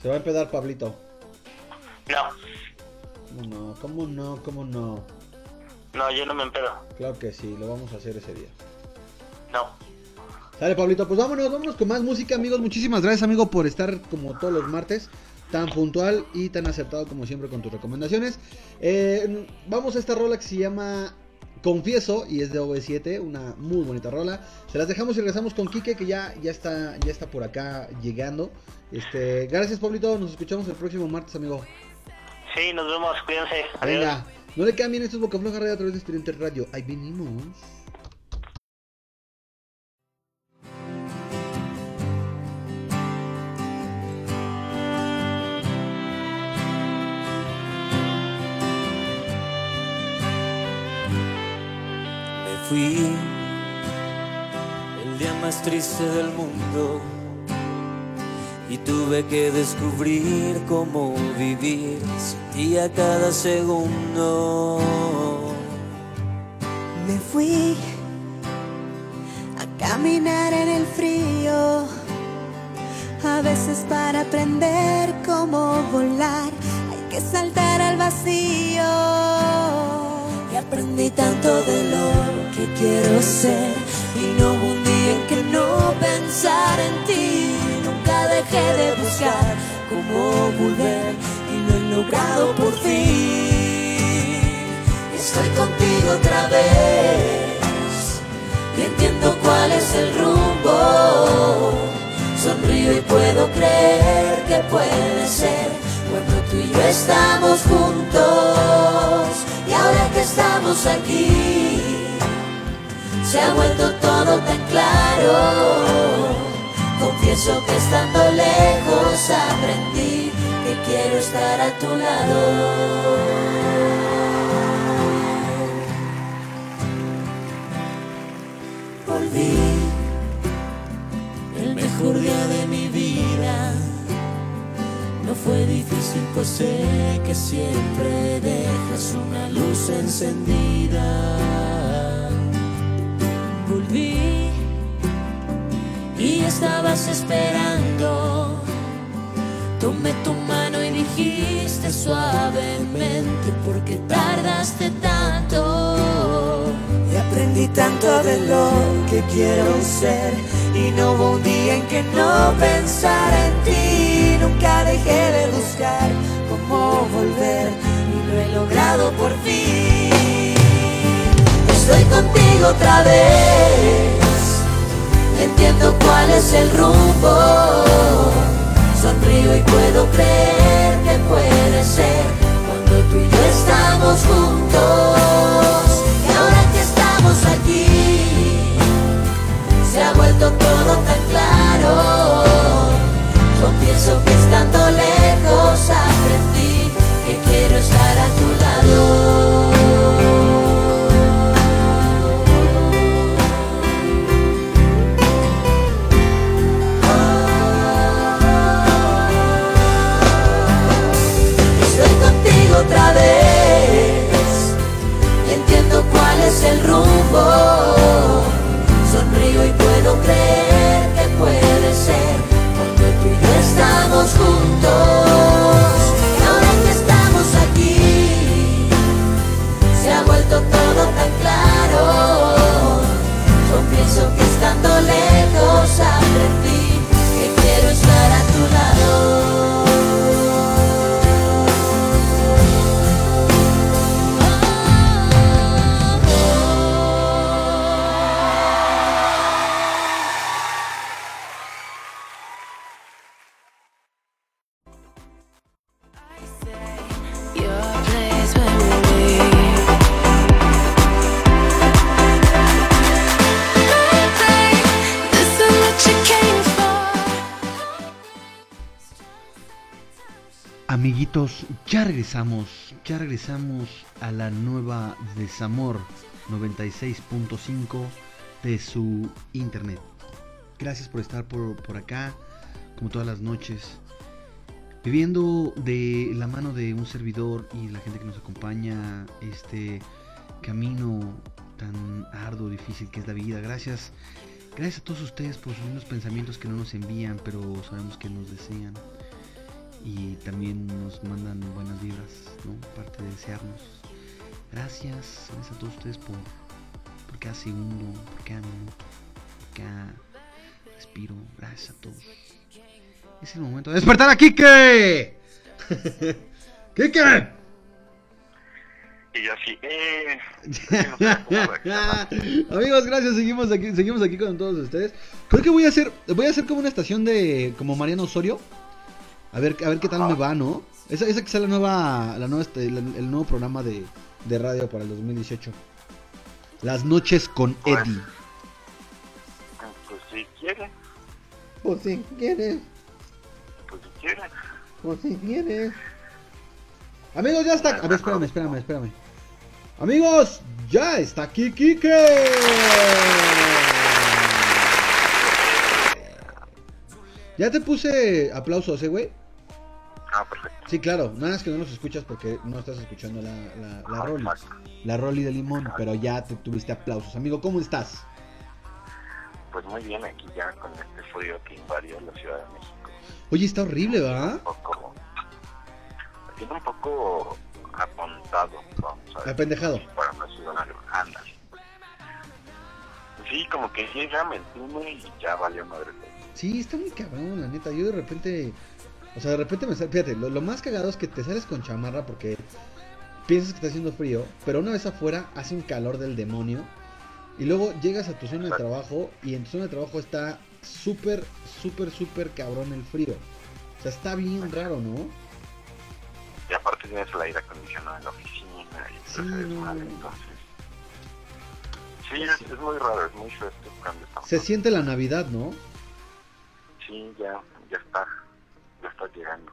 Se va a empezar Pablito. No, ¿Cómo no? ¿Cómo no? ¿Cómo no? no, yo no me empedo. Claro que sí, lo vamos a hacer ese día. No. Sale, Pablito, pues vámonos, vámonos con más música, amigos. Muchísimas gracias, amigo, por estar como todos los martes, tan puntual y tan acertado como siempre con tus recomendaciones. Eh, vamos a esta rola que se llama Confieso y es de OV7, una muy bonita rola. Se las dejamos y regresamos con Kike, que ya, ya, está, ya está por acá llegando. Este, gracias, Pablito. Nos escuchamos el próximo martes, amigo. Sí, nos vemos, cuídense. Adiós. Venga, no le cambien, esto es Boca Floja Radio a través de Estudiante Radio. Ahí venimos. Me fui el día más triste del mundo y tuve que descubrir cómo vivir sin ti a cada segundo. Me fui a caminar en el frío, a veces para aprender cómo volar hay que saltar al vacío. Y aprendí tanto de lo que quiero ser y no hubo un día en que no pensar en ti. Nunca dejé de buscar cómo volver y lo he logrado por fin. Estoy contigo otra vez y entiendo cuál es el rumbo. Sonrío y puedo creer que puede ser cuando tú y yo estamos juntos. Y ahora que estamos aquí, se ha vuelto todo tan claro. Confieso que estando lejos aprendí que quiero estar a tu lado. Volví el mejor día de mi vida. No fue difícil, pues sé que siempre dejas una luz encendida. Volví y estabas esperando. Tomé tu mano y dijiste suavemente, ¿por qué tardaste tanto? Y aprendí tanto de lo que quiero ser. Y no hubo un día en que no pensara en ti. Nunca dejé de buscar cómo volver. Y lo he logrado por fin. Estoy contigo otra vez. Entiendo cuál es el rumbo. Sonrío y puedo creer que puede ser cuando tú y yo estamos juntos. Y ahora que estamos aquí, se ha vuelto todo tan claro. Confieso que estando lejos aprendí que quiero estar a tu lado. Es el rumbo. Sonrío y puedo creer que puede ser cuando tú y yo estamos juntos. Ahora que estamos aquí, se ha vuelto todo tan claro. Confieso que estando lejos aprendí que quiero estar a tu lado. Amiguitos, ya regresamos, ya regresamos a la nueva Desamor 96.5 de su internet. Gracias por estar por, por acá, como todas las noches, viviendo de la mano de un servidor y la gente que nos acompaña este camino tan arduo, difícil que es la vida. Gracias, gracias a todos ustedes por sus lindos pensamientos que no nos envían, pero sabemos que nos desean y también nos mandan buenas vibras, ¿no? Parte de desearnos. Gracias, gracias a todos ustedes por, por cada segundo, por cada minuto, por cada respiro. Gracias a todos. Es el momento de despertar a Kike. ¡Kike! Y así, eh. Amigos, gracias. Seguimos aquí, seguimos aquí con todos ustedes. Creo que voy a hacer, voy a hacer como una estación de como Mariano Osorio. A ver, a ver qué tal me va, ¿no? Esa, esa que sea la nueva, la nueva este, el, el nuevo programa de, de radio para el 2018. Las noches con Pues, Eddie. Pues si quiere, Pues si quieres, pues si quiere. pues si quieres. Amigos, ya está. A ver, espérame, espérame, espérame. Amigos, ya está aquí Kike. Ya te puse aplausos, eh, güey. Ah, perfecto. Sí, claro, nada es que no nos escuchas porque no estás escuchando la, la, la Ah, Rolly. exacto. La Rolly de limón, pero ya te tuviste aplausos. Amigo, ¿cómo estás? Pues muy bien, aquí ya con este frío que invadió la Ciudad de México. Oye, está horrible, ¿va? Un poco. Tiene un poco apuntado, vamos a ver. Apendejado. Para una ciudad anda. Sí, como que llega, me y ya valió madre. Sí, está muy cabrón, la neta. Yo de repente. O sea, de repente me sale. Fíjate, lo, lo más cagado es que te sales con chamarra porque piensas que está haciendo frío, pero una vez afuera hace un calor del demonio. Y luego llegas a tu zona de trabajo y en tu zona de trabajo está súper, súper, súper cabrón el frío. O sea, está bien raro, ¿no? Y aparte tienes el aire acondicionado en la oficina y Sí, no, entonces. Sí, es, es muy raro, es muy feo este cambio. Se siente la Navidad, ¿no? Sí, ya, ya está, ya está llegando.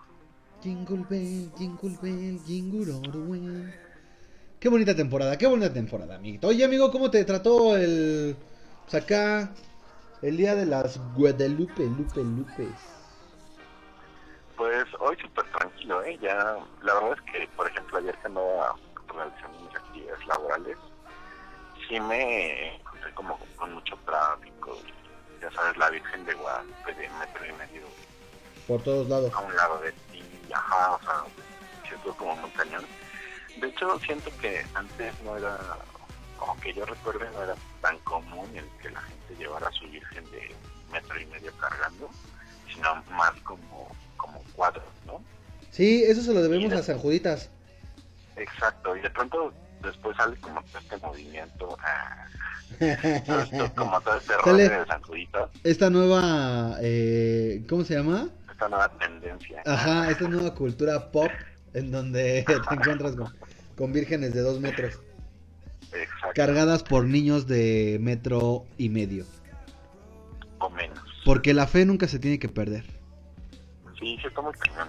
Jingle bell, jingle bell, jingle all. Qué bonita temporada, qué bonita temporada, amiguito. Oye, amigo, ¿cómo te trató el. Pues acá. El día de las Guadalupe, Lupe, Lupes? Pues hoy súper tranquilo, ¿eh? Ya, la verdad es que, por ejemplo, ayer que andaba realizando mis actividades laborales, sí me encontré como con mucho tráfico. y, ya sabes, la Virgen de Guadalupe de metro y medio Por todos lados. a un lado de ti, ajá, o sea, siento como muy cañón. De hecho, siento que antes no era, como que yo recuerdo, no era tan común el que la gente llevara a su Virgen de metro y medio cargando, sino más como, como cuadros, ¿no? Sí, eso se lo debemos a San Juditas. Exacto, y de pronto después sale como todo este movimiento, ah, todo esto- como todo este rollo de San Judito, Esta nueva. Eh, ¿Cómo se llama? esta nueva tendencia. Ajá, esta nueva cultura pop en donde te encuentras con, con vírgenes de dos metros. Exacto, Cargadas por niños de metro y medio. o menos. Porque la fe nunca se tiene que perder. Sí, sí, está muy cañón.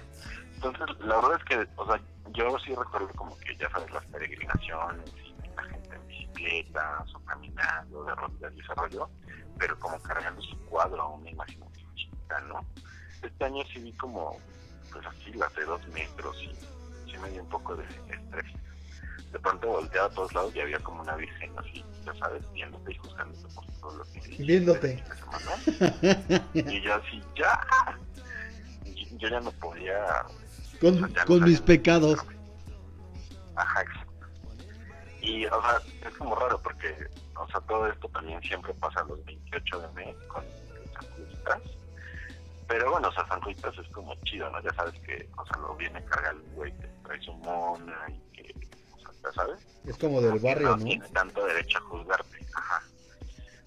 Entonces, la verdad es que, o sea, yo sí recuerdo como que, ya sabes, las peregrinaciones y la gente en bicicletas o caminando de rodillas y ese rollo, pero como cargando su cuadro, una imagen chiquita, ¿no? Este año sí vi como, pues así, las de dos metros y sí me dio un poco de estrés. De pronto volteaba a todos lados y había como una virgen así, ya sabes, viéndote y juzgándote por todo lo que hiciste Viéndote. semana. Y yo así, ya. Y Yo ya no podía. Con, mis pecados. Ajá, exacto. Y, o sea, es como raro porque, o sea, todo esto también siempre pasa los 28 de mes con San. Pero bueno, o sea, San Juditas es como chido, ¿no? Ya sabes que, o sea, lo viene a cargar el güey que trae su mona y que, o sea, ya sabes. Es como del barrio, no ¿no? tiene tanto derecho a juzgarte. Ajá.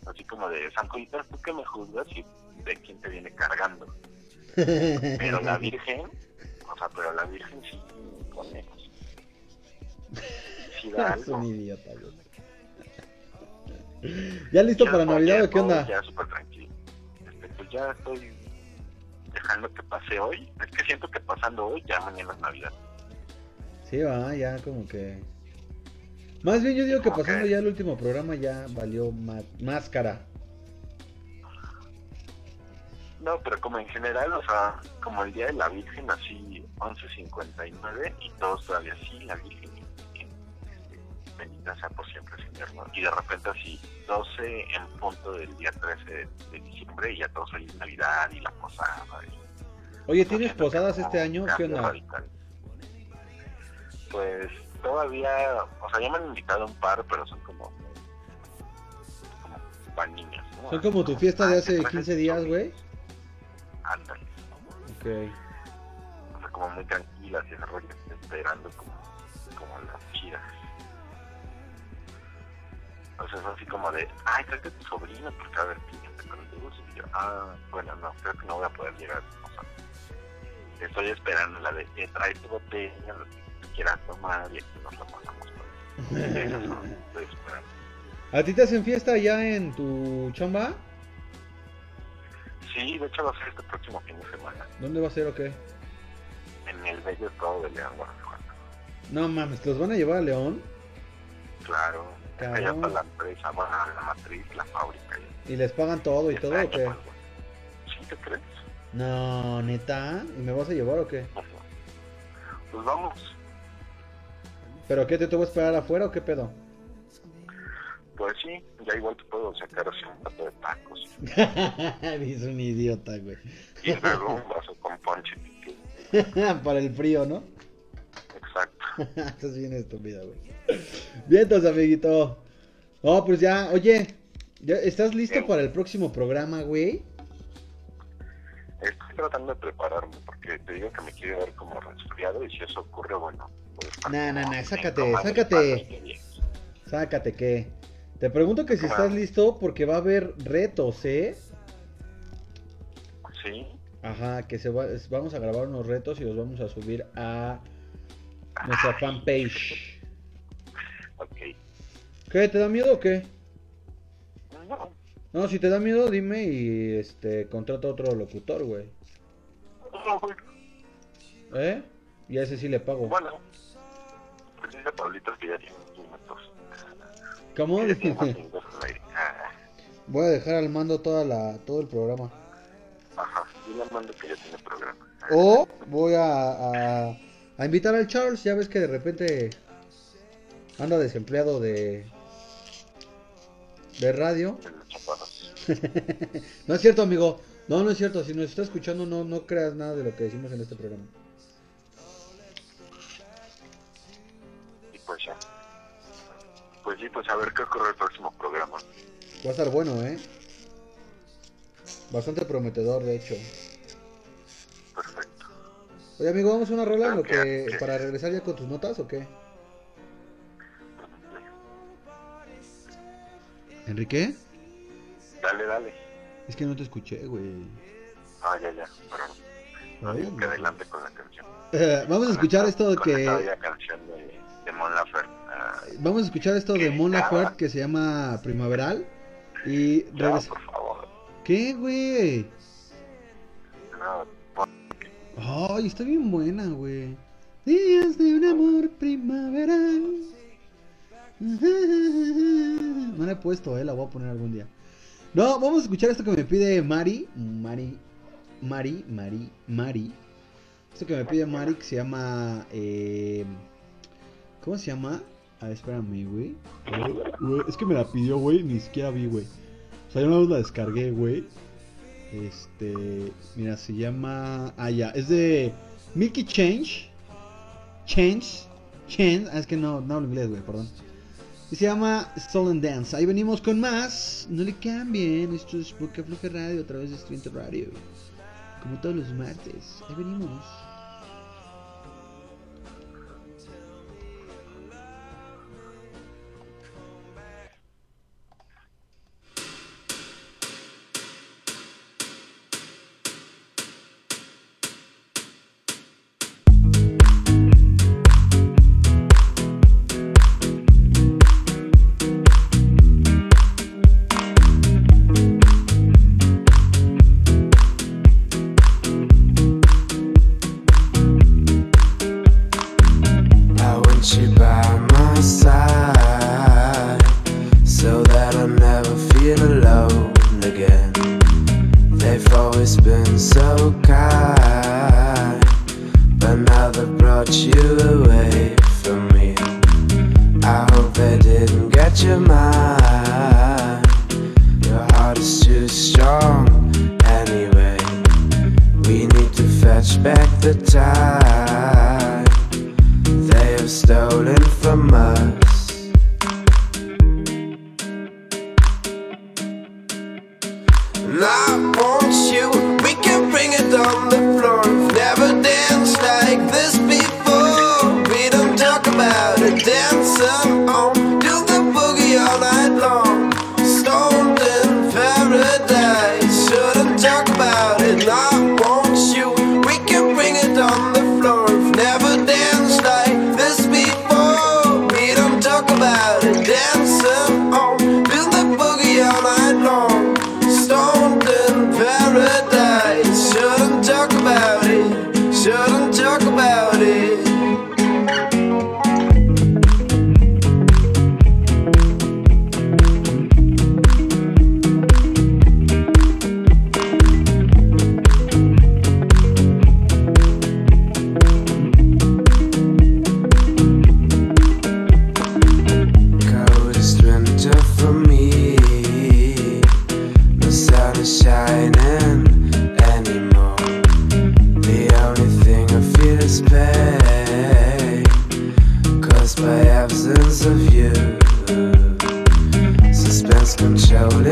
Así como de San Juditas, ¿tú qué me juzgas y de quién te viene cargando? Pero la Virgen, o sea, pero la Virgen sí pone. Sí da Es un idiota, güey. ¿Ya listo Ya para Navidad o qué onda? Ya súper tranquilo. Este, pues ya estoy dejando que pase hoy. Es que siento que pasando hoy, ya mañana es Navidad. Sí, va, ya como que... Más bien yo digo que pasando ya el último programa ya valió máscara. No, pero como en general, o sea, como el día de la Virgen, así 11.59 y todos todavía sí, la Virgen, este, bendita sea por siempre, Señor, ¿no? Y de repente así, 12 en punto del día 13 de, de diciembre y ya todos feliz Navidad y la posada. y- Oye, ¿tienes que posadas este año? ¿Qué onda? radical. Pues todavía, o sea, ya me han invitado un par, pero son como, como para niños, ¿no? Son como tu fiesta de hace te traje 15 tus días, güey. Ándale. Ok. o sea, como muy tranquilas y ese rollo, esperando como, como las chidas. O sea, es así como de, ay, tráete a tu sobrino, porque a ver, fíjate con los Y yo, ah, bueno, no, creo que no voy a poder llegar. O sea, estoy esperando la de, eh, trae tu botella, lo que quieras tomar, y aquí nos lo pasamos. Eso estoy esperando. ¿A ti te hacen fiesta ya en tu chamba? Sí, de hecho va a ser este próximo fin de semana, ¿Dónde va a ser o qué? en el bello estado de León, Guanajuato. No mames, ¿te los van a llevar a León? Claro, allá está la empresa, bueno, la matriz, la fábrica. y- ¿Y les pagan todo y todo o qué? pues, ¿Sí te crees? No, neta. ¿Y me vas a llevar o qué? Pues vamos. ¿Pero qué te tengo que esperar afuera o qué pedo? Pues sí, ya igual te puedo sacar así un plato de tacos Eres un idiota, güey. y luego un vaso con ponche. Para el frío, ¿no? Exacto. Estás bien estúpida, güey. Bien, entonces, amiguito. Oh, pues ya, oye, ¿ya ¿estás listo Bien. para el próximo programa, güey? Estoy tratando de prepararme porque te digo que me quiero ver como resfriado y si eso ocurre, bueno. nah, como nah, en sácate, sácate. Sácate, ¿qué? Te pregunto que si estás listo porque va a haber retos, ¿eh? Sí, Ajá, que se va, vamos a grabar unos retos y los vamos a subir a nuestra fanpage. ok. ¿Qué? ¿Te da miedo o qué? No, si te da miedo, dime y este contrata otro locutor, güey. No, güey. ¿Eh? Y a ese sí le pago. Bueno, pues dice Pablito que ya tiene Ah, Voy a dejar al mando toda la, todo el programa. Ajá, dile al mando que ya tiene programa. O voy a, a, a invitar al Charles, ya ves que de repente anda desempleado de, de radio. No es cierto, amigo. No, no es cierto. Si nos está escuchando, no, no creas nada de lo que decimos en este programa. Pues sí, pues a ver qué ocurre el próximo programa. Va a estar bueno, ¿eh? Bastante prometedor, de hecho. Perfecto. Oye, amigo, ¿vamos a una rola en lo que, para regresar ya con tus notas o qué? ¿Enrique? Dale, dale. Es que no te escuché, güey. Ah, ya, ya. Pero Ay, que adelante con la canción. Eh, vamos a escuchar esto que... canción Vamos a escuchar esto de Mon Laferte que se llama Primaveral. Y ya, regresa... por favor. ¿Qué, güey? No, Ay, está bien buena, güey. Días de un amor primaveral. No la he puesto, eh, la voy a poner algún día. No, vamos a escuchar esto que me pide Mari. Mari. Mari, Mari, Mari. Esto que me pide Mari que se llama. Eh, ¿Cómo se llama? A ver, espérame, güey. Es que me la pidió, güey, ni siquiera vi, güey. O sea, yo una vez la descargué, güey. Este, mira, se llama. Ah, ya, es de Milky Change. Change. Change. Ah, es que no, no hablo inglés, güey, perdón. Y se llama Stolen Dance. Ahí venimos con más. No le cambien. Esto es Boca Floja Radio a través de Stream Radio. Como todos los martes. Ahí venimos.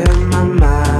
Controlling my mind.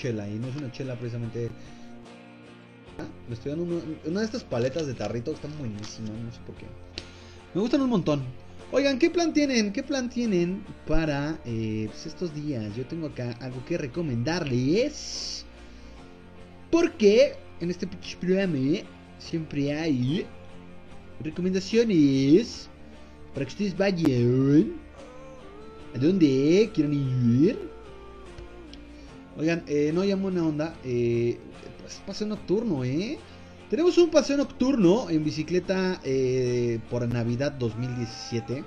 Chela y no es una chela precisamente. Me estoy dando una, de estas paletas de tarrito están buenísimas, no sé por qué. Me gustan un montón. Oigan, ¿qué plan tienen? ¿Qué plan tienen para eh, pues, estos días? Yo tengo acá algo que recomendarles. Porque en este programa siempre hay recomendaciones para que ustedes vayan. ¿A dónde quieren ir? Oigan, eh, no llamo una onda. Eh, pues, paseo nocturno, ¿eh? Tenemos un paseo nocturno en bicicleta eh, por Navidad 2017.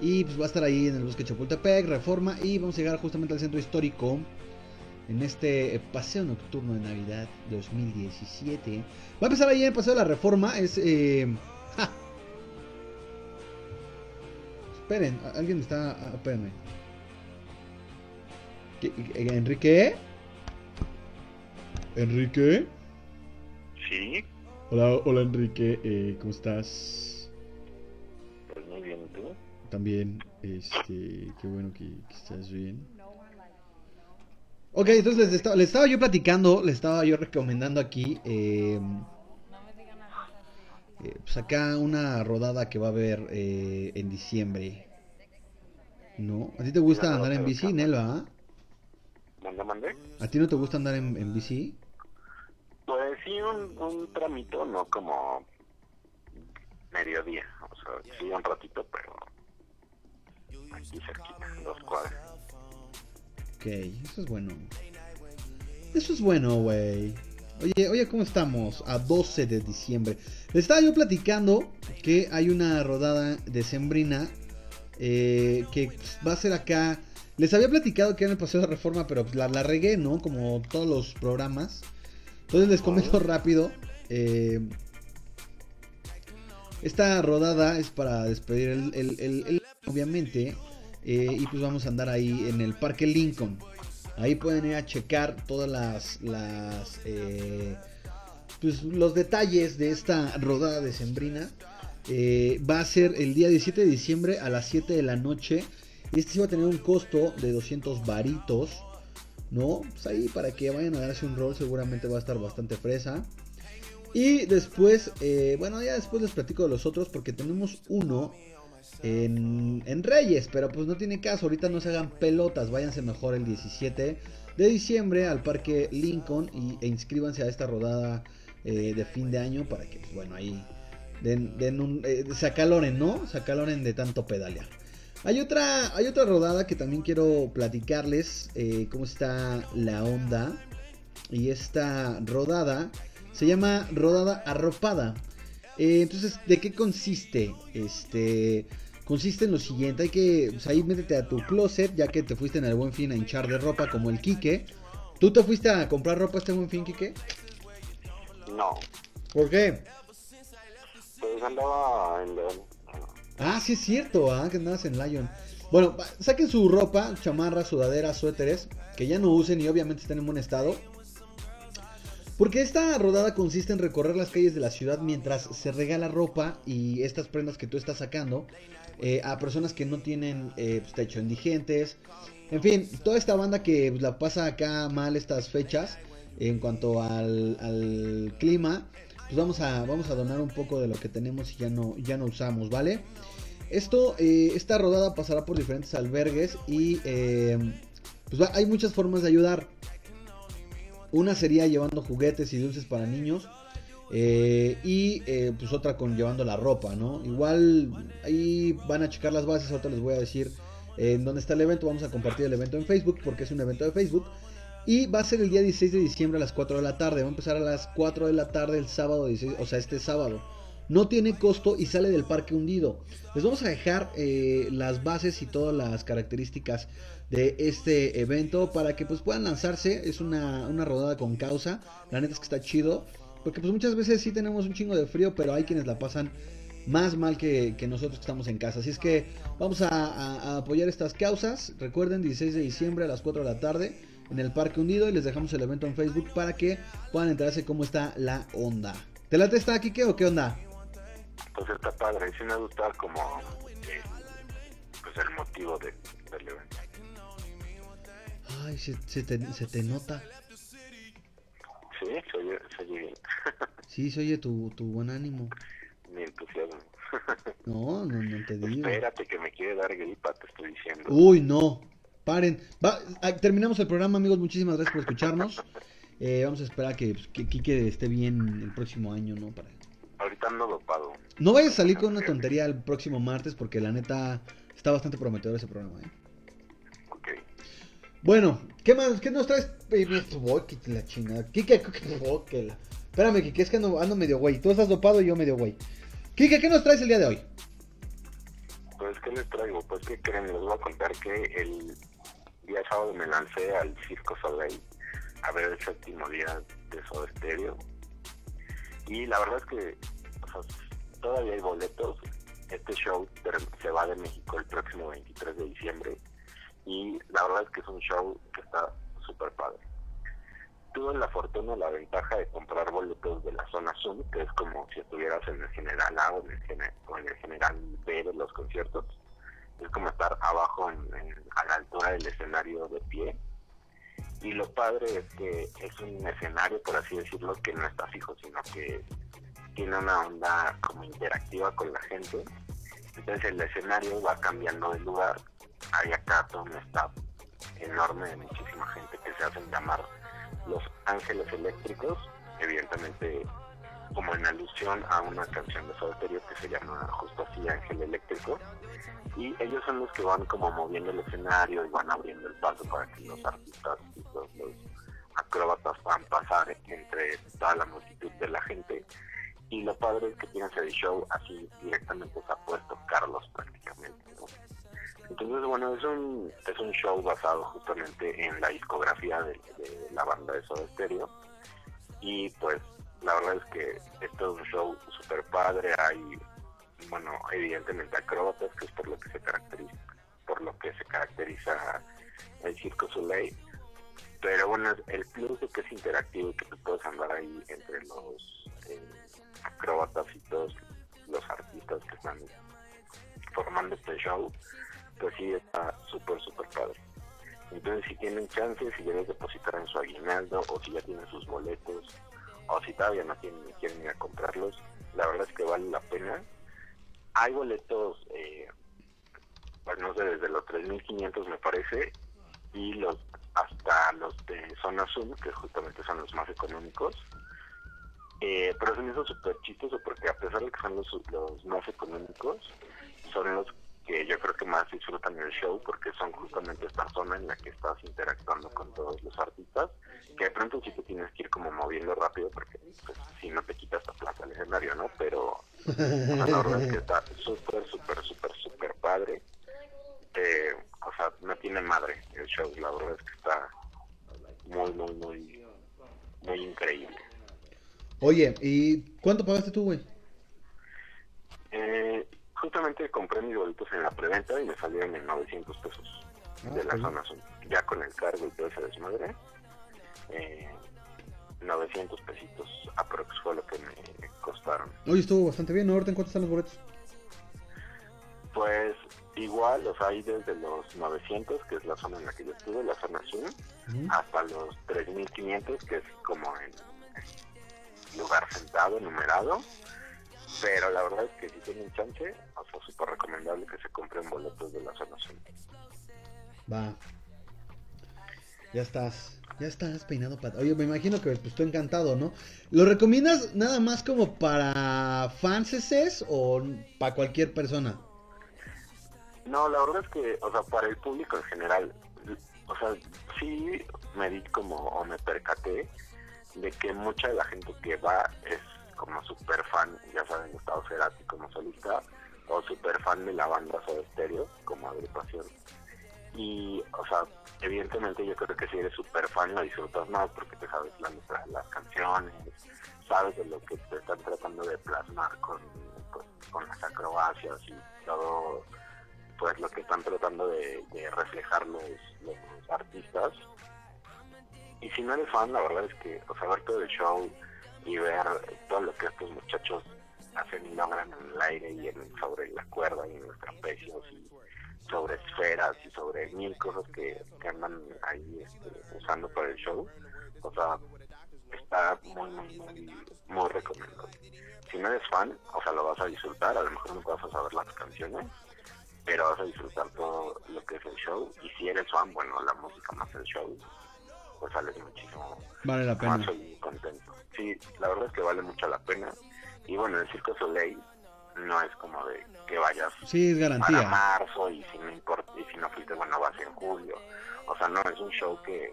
Y pues va a estar ahí en el bosque Chapultepec, Reforma. Y vamos a llegar justamente al centro histórico. En este paseo nocturno de Navidad 2017. Va a empezar ahí en el paseo de la Reforma. Es. Eh. Esperen, alguien está. ah, Espérenme. ¿Qué- qué- ¿Enrique? ¿Enrique? Sí, Hola, hola Enrique, eh, ¿cómo estás? pues muy bien, ¿y tú? También, este, qué bueno que, que estás bien. Ok, entonces les estaba, les estaba yo platicando, les estaba yo recomendando aquí, eh, eh, pues acá una rodada que va a haber eh, en diciembre. ¿No? ¿A ti te gusta andar en bici, Nelva? ¿A ti no te gusta andar en, en bici? Pues sí, un, un tramito, no como mediodía. O sea, sí, un ratito, pero aquí cerquita, dos cuadras. Ok, eso es bueno. Eso es bueno, güey. Oye, oye, ¿cómo estamos? A 12 de diciembre. Les estaba yo platicando que hay una rodada decembrina eh, que va a ser acá. Les había platicado que era el Paseo de Reforma, pero pues, la, la regué, ¿no? Como todos los programas. Entonces les comento rápido. eh, esta rodada es para despedir el, el- el- el- obviamente. eh, y pues vamos a andar ahí en el Parque Lincoln. Ahí pueden ir a checar todas las, las eh, pues los detalles de esta rodada decembrina. Eh, va a ser el día 17 de diciembre a las 7 de la noche. Este sí va a tener un costo de 200 varitos. ¿No? Pues ahí para que vayan a darse un rol seguramente va a estar bastante fresa. Y después, eh, bueno, ya después les platico de los otros porque tenemos uno en, en Reyes, pero pues no tiene caso, ahorita no se hagan pelotas, váyanse mejor el 17 de diciembre al Parque Lincoln y, e inscríbanse a esta rodada eh, de fin de año para que, pues, bueno, ahí den, den un, eh, se acaloren, ¿no? Se acaloren de tanto pedalear. Hay otra, hay otra rodada que también quiero platicarles eh, cómo está la onda. Y esta rodada se llama rodada arropada. Eh, entonces, ¿de qué consiste? Este consiste en lo siguiente, hay que pues, ahí métete a tu closet, ya que te fuiste en el buen fin a hinchar de ropa como el Quique. ¿Tú te fuiste a comprar ropa este buen fin, Quique? No, ¿Por qué? pues andaba en. Ah, sí es cierto, ah, que andabas en Lion. Bueno, saquen su ropa, chamarras, sudaderas, suéteres, que ya no usen y obviamente estén en buen estado. Porque esta rodada consiste en recorrer las calles de la ciudad mientras se regala ropa y estas prendas que tú estás sacando eh, a personas que no tienen eh, pues, techo, indigentes. En fin, toda esta banda que pues, la pasa acá mal estas fechas en cuanto al, al clima, pues vamos a, vamos a donar un poco de lo que tenemos y ya no, ya no usamos, ¿vale? Esto, eh, esta rodada pasará por diferentes albergues y eh, pues hay muchas formas de ayudar. Una sería llevando juguetes y dulces para niños. Eh, y eh, pues otra con llevando la ropa, ¿no? Igual ahí van a checar las bases, ahorita les voy a decir en dónde está el evento, vamos a compartir el evento en Facebook porque es un evento de Facebook. Y va a ser el día 16 de diciembre a las 4 de la tarde, va a empezar a las 4 de la tarde el sábado 16, o sea, este sábado. No tiene costo y sale del parque hundido. Les vamos a dejar eh, las bases y todas las características de este evento para que pues puedan lanzarse. Es una, una rodada con causa. La neta es que está chido. Porque pues muchas veces sí tenemos un chingo de frío, pero hay quienes la pasan más mal que, nosotros que estamos en casa. Así es que vamos a, a- a apoyar estas causas. Recuerden, 16 de diciembre a las 4 de la tarde en el Parque Hundido y les dejamos el evento en Facebook para que puedan enterarse cómo está la onda. ¿Te late esta Kike o qué onda? Pues está padre, me gusta como eh, pues el motivo de, del evento. Ay, se, se te, se te nota. Sí, se oye, se oye bien. Sí, se oye tu, tu buen ánimo. Mi entusiasmo. No, no, no te digo. Espérate que me quiere dar gripa, te estoy diciendo. Uy, no. Paren. Va, ah, terminamos el programa, amigos. Muchísimas gracias por escucharnos. Eh, vamos a esperar que, pues, que Kike esté bien el próximo año, ¿no? Para... Ahorita ando dopado. No vayas a salir con una tontería el próximo martes porque la neta está bastante prometedor ese programa, ¿eh? Ok. Bueno, ¿qué más? ¿Qué nos traes? La chingada. Kike, que la- Espérame, Kike, es que ando, ando medio güey. Tú estás dopado y yo medio güey. Kike, ¿qué nos traes el día de hoy? Pues, ¿qué les traigo? Pues, ¿qué creen? Les voy a contar que el día sábado me lancé al Circo Soleil a ver el séptimo día de Soda Stereo. Y la verdad es que todavía hay boletos. Este show se va de México el próximo 23 de diciembre. Y la verdad es que es un show que está súper padre. Tuve la fortuna, la ventaja de comprar boletos de la zona Zoom, que es como si estuvieras en el general A o en el general B de los conciertos. Es como estar abajo en- a la altura del escenario de pie. Y lo padre es que es un escenario, por así decirlo, que no está fijo, sino que tiene una onda como interactiva con la gente. Entonces el escenario va cambiando de lugar. Hay acá todo un staff enorme de muchísima gente que se hacen llamar los ángeles eléctricos, evidentemente como en alusión a una canción de Soda Stereo que se llama justo así Ángel Eléctrico. Y ellos son los que van como moviendo el escenario y van abriendo el paso para que los artistas y los, los acróbatas puedan pasar entre toda la multitud de la gente. Y lo padre es que tienes el show así directamente se ha puesto Carlos prácticamente ¿no? entonces bueno es un es un show basado justamente en la discografía de, de la banda de Soda y pues la verdad es que esto es un show super padre hay bueno evidentemente acróbatas que es por lo que se caracteriza por lo que se caracteriza el Circo Soleil pero bueno el plus de que es interactivo y que tú puedes andar ahí entre los eh, acróbatas y todos los artistas que están formando este show pues sí está súper súper padre. Entonces si tienen chance si quieres depositar en su aguinaldo o si ya tienen sus boletos o si todavía no tienen quieren ir a comprarlos la verdad es que vale la pena. Hay boletos eh, pues no sé desde los 3.500 me parece y los hasta los de zona zoom que justamente son los más económicos. Eh, pero se me súper chistoso porque a pesar de que son los, los más económicos son los que yo creo que más disfrutan el show porque son justamente esta zona en la que estás interactuando con todos los artistas que de pronto sí te tienes que ir como moviendo rápido porque pues, si no te quitas la plaza del escenario no pero la verdad es que está súper súper súper súper padre. Eh, o sea no tiene madre el show la verdad es que está muy muy muy muy increíble. Oye, ¿y cuánto pagaste tú, güey? Eh, justamente compré mis boletos en la preventa y me salieron en 900 pesos Ah, de la zona sur. Ya con el cargo y todo ese desmadre, eh, 900 pesitos aprox fue lo que me costaron. Oye, estuvo bastante bien, ¿no? Ahorita en cuánto están los boletos. Pues igual, o sea, hay desde los 900, que es la zona en la que yo estuve, la zona sur, Ujú. hasta los 3500, que es como en lugar sentado, numerado. Pero la verdad es que si tienen chance, o sea, súper recomendable que se compren boletos de la zona sur. Va. Ya estás. Ya estás peinado para... Oye, me imagino que pues tú encantado, ¿no? ¿Lo recomiendas nada más como para fanses o para cualquier persona? No, la verdad es que, o sea, para el público en general, o sea, sí me di como, o me percaté de que mucha de la gente que va es como súper fan, ya saben, Gustavo Cerati como solista, o súper fan de la banda Soda Stereo como agrupación. Y, o sea, evidentemente yo creo que si eres súper fan lo disfrutas más porque te sabes la letra de las canciones, sabes de lo que te están tratando de plasmar con, pues, con las acrobacias y todo pues lo que están tratando de, de reflejar los, los artistas. Y si no eres fan, la verdad es que o sea, ver todo el show y ver todo lo que estos muchachos hacen y logran en el aire y en, sobre la cuerda y en los trapecios y sobre esferas y sobre mil cosas que, que andan ahí este, usando para el show, o sea, está muy, muy, muy, muy recomendable. Si no eres fan, o sea, lo vas a disfrutar, a lo mejor no vas a saber las canciones, pero vas a disfrutar todo lo que es el show. Y si eres fan, bueno, la música más el show, pues sales muchísimo Vale la pena. más y contento. Sí, la verdad es que vale mucho la pena. Y bueno, el Circo Soleil no es como de que vayas Sí, es para marzo y si no importa, y si no fuiste, bueno, vas en julio. O sea, no, es un show que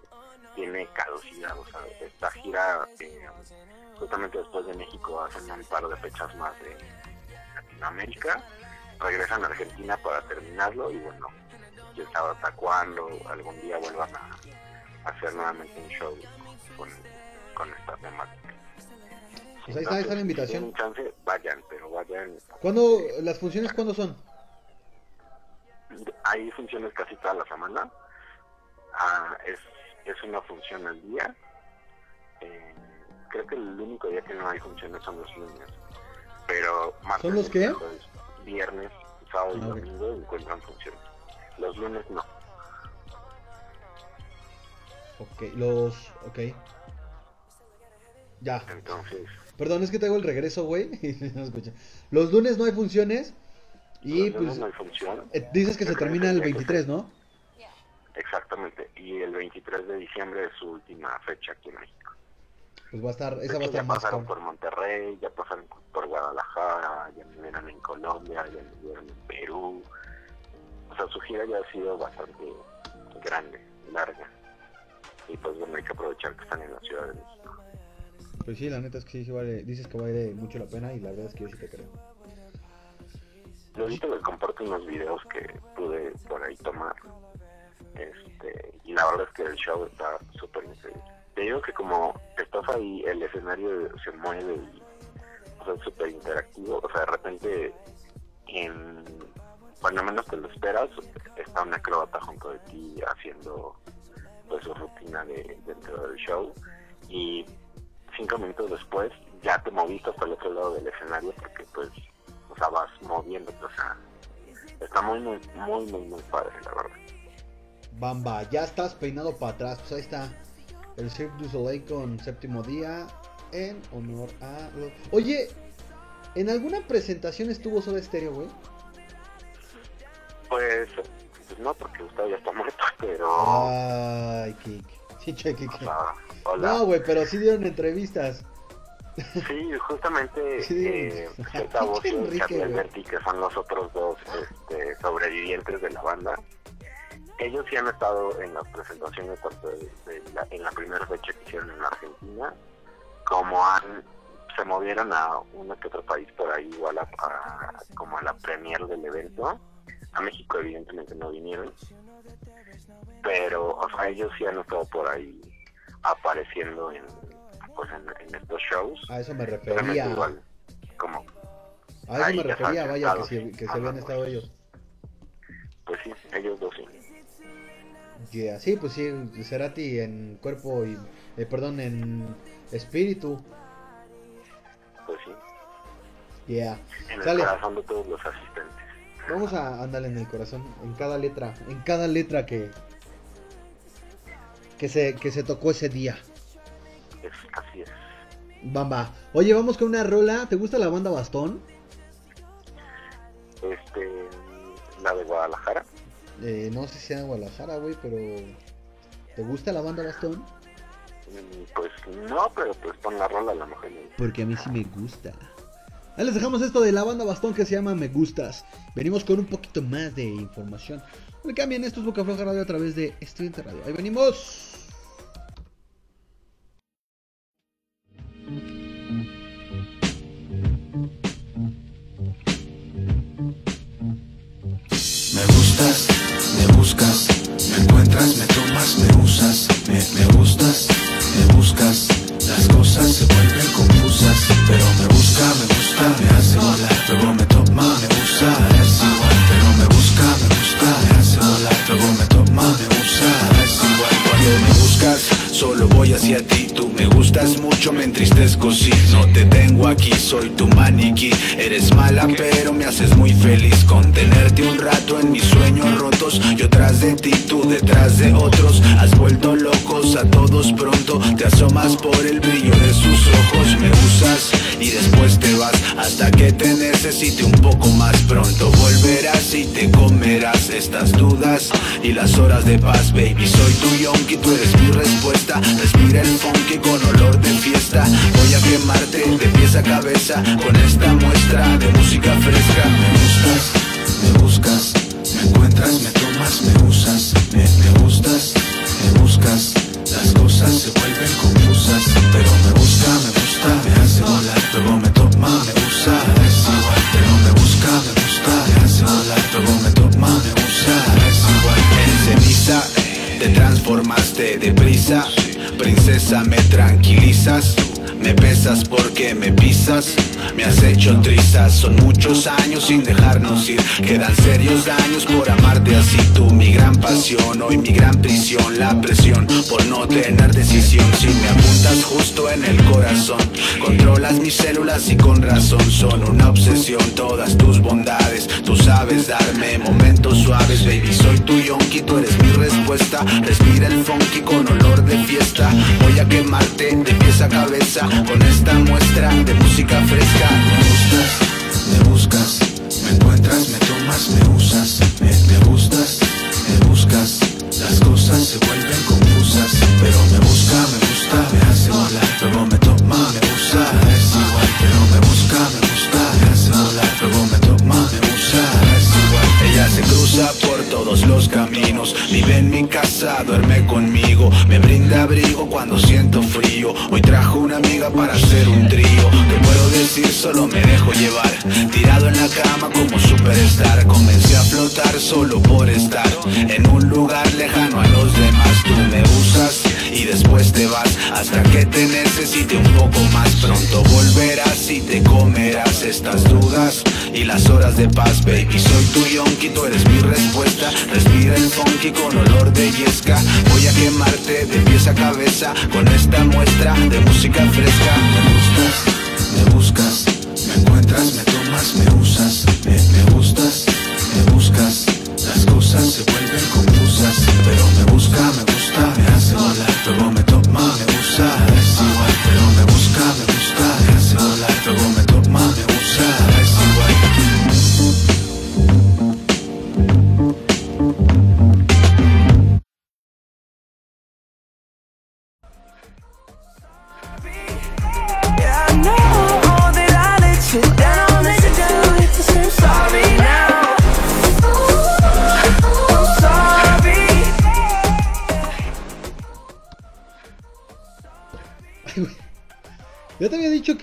tiene caducidad. O sea, esta gira, eh, justamente después de México, hacen un par de fechas más de Latinoamérica. Regresan a Argentina para terminarlo y bueno, quién sabe hasta cuándo algún día vuelvan a, a hacer nuevamente un show con, con esta temática. Pues ahí está, ahí está la invitación. Si chance, vayan, pero vayan ¿Cuándo, las funciones cuándo son? hay funciones casi toda la semana. Ah, es, es una función al día. Eh, creo que el único día que no hay funciones son los lunes. Pero martes, ¿Son los qué? Viernes, sábado y Ah, domingo encuentran funciones. Los lunes no. Ok, los... Ok. Ya. Entonces, Perdón, es que te hago el regreso, güey. no. Los lunes no hay funciones. Y los pues... no hay función. eh, dices que se termina el tendría que 23, ser- ¿no? Exactamente. Y el 23 de diciembre es su última fecha aquí en México. Pues va a estar... Esa va a estar ya más... pasaron por Monterrey, ya pasaron por Guadalajara, ya vivieron en Colombia, ya vivieron en Perú. O sea, su gira ya ha sido bastante grande, larga. Y pues bueno, hay que aprovechar que están en la Ciudad de México. Pues sí, la neta es que sí, vale... Dices que vale mucho la pena y la verdad es que yo sí te creo. Luego les comparto unos videos que pude por ahí tomar. Este, y la verdad es que el show está súper increíble. Te digo que como estás ahí, el escenario se mueve y o sea, es súper interactivo. O sea, de repente, en, cuando menos te lo esperas, está un acróbata junto de ti haciendo pues su rutina de, dentro del show. Cinco minutos después ya te moviste hasta el otro lado del escenario porque pues o sea vas moviéndote o sea está muy muy muy muy muy padre la verdad Bamba, ya estás peinado para atrás. Pues ahí está. El Cirque du Soleil con séptimo día. En honor a. Oye, ¿en alguna presentación estuvo Soda Stereo, güey? pues pues no porque Gustavo ya está muerto pero Ay, Kik. Sí, che, Kik. o sea, hola No, güey, pero sí dieron entrevistas. sí justamente Sí. eh, esta voz y Enrique, que son los otros dos este, sobrevivientes de la banda ellos sí han estado en las presentaciones tanto de, de la, en la primera fecha que hicieron en Argentina como han se movieron a uno que otro país por ahí igual a, a- como a la premier del evento a México evidentemente no vinieron pero o sea ellos sí han estado por ahí apareciendo en pues en, en estos shows A eso me refería. igual como A eso me refería, vaya, que, se, que se habían estado ellos. pues sí ellos dos sí Yeah, Sí, pues sí, Cerati en cuerpo y. eh, perdón, en espíritu. pues sí Yeah. en el Sale. corazón de todos los asistentes Vamos a andar en el corazón, en cada letra, en cada letra que. Que se, que se tocó ese día. es, así es Bamba. Oye, vamos con una rola. ¿Te gusta la banda Bastón? este la de Guadalajara Eh, no sé si sea en Guadalajara, güey, pero. ¿Te gusta la banda Bastón? Mm, Pues no, pero pues pon la rola a la mujer. Porque a mí sí me gusta. Ahí les dejamos esto de la banda Bastón que se llama Me Gustas. Venimos con un poquito más de información. Le cambien, esto es Boca Floja Radio a través de Estudiante Radio. Ahí venimos. Me gustas, me buscas, me encuentras, me tomas, me usas, me, me gustas, me buscas, las cosas se vuelven confusas, pero me busca, me gusta, me hace volar, solo voy hacia ti, tú me gustas mucho, me entristezco si no te tengo aquí, soy tu maniquí, eres mala pero me haces muy feliz. Con tenerte un rato en mis sueños rotos, yo tras de ti, tú detrás de otros, has vuelto locos a todos pronto, te asomas por el brillo de sus ojos, me usas y después te vas hasta que te necesite un poco más pronto, volverás y te comerás estas dudas y las horas de paz, baby, soy tu yonki, tú eres mi respuesta, respira el funky con olor de fiesta, voy a quemarte de pies a cabeza con esta muestra de música fresca, me gustas, me buscas, me encuentras, me tomas, me usas, me, me gustas, me buscas, las cosas se vuelven confusas, pero transformaste deprisa, princesa me tranquilizas. Me pesas porque me pisas, me has hecho trizas. Son muchos años sin dejarnos ir. Quedan serios daños por amarte así. Tú, mi gran pasión, hoy mi gran prisión. La presión por no tener decisión. Si me apuntas justo en el corazón, controlas mis células y con razón son una obsesión. Todas tus bondades, tú sabes darme momentos suaves, baby. Soy tu yonki, tú eres mi respuesta. Respira el funky con olor de fiesta. Voy a quemarte de pies a cabeza con esta muestra de música fresca. Me gustas, me buscas, me encuentras, me tomas, me usas, me, gustas, me buscas. Las cosas se vuelven confusas, pero me busca, me gusta, me hace volar. Luego me toma, me usa, es igual, pero me busca, me gusta, se cruza por todos los caminos, vive en mi casa, duerme conmigo, me brinda abrigo cuando siento frío. Hoy trajo una amiga para hacer un trío. Te puedo decir, solo me dejo llevar, tirado en la cama como superstar. Comencé a flotar solo por estar en un lugar lejano a los demás. Tú me usas y después te vas hasta que te necesite un poco más. Pronto volverás y te comerás estas dudas y las horas de paz, baby. Soy tu yonki, tú eres mi respuesta. Respira el funky con olor de yesca. Voy a quemarte de pies a cabeza con esta muestra de música fresca. Me gustas, me buscas, me encuentras, me tomas, me usas, me, me gustas, me buscas. Las cosas se vuelven confusas, pero me busca, me gusta, me hace volar. Luego me toma, me usa, es igual, pero me busca, me gusta, me hace volar. Luego me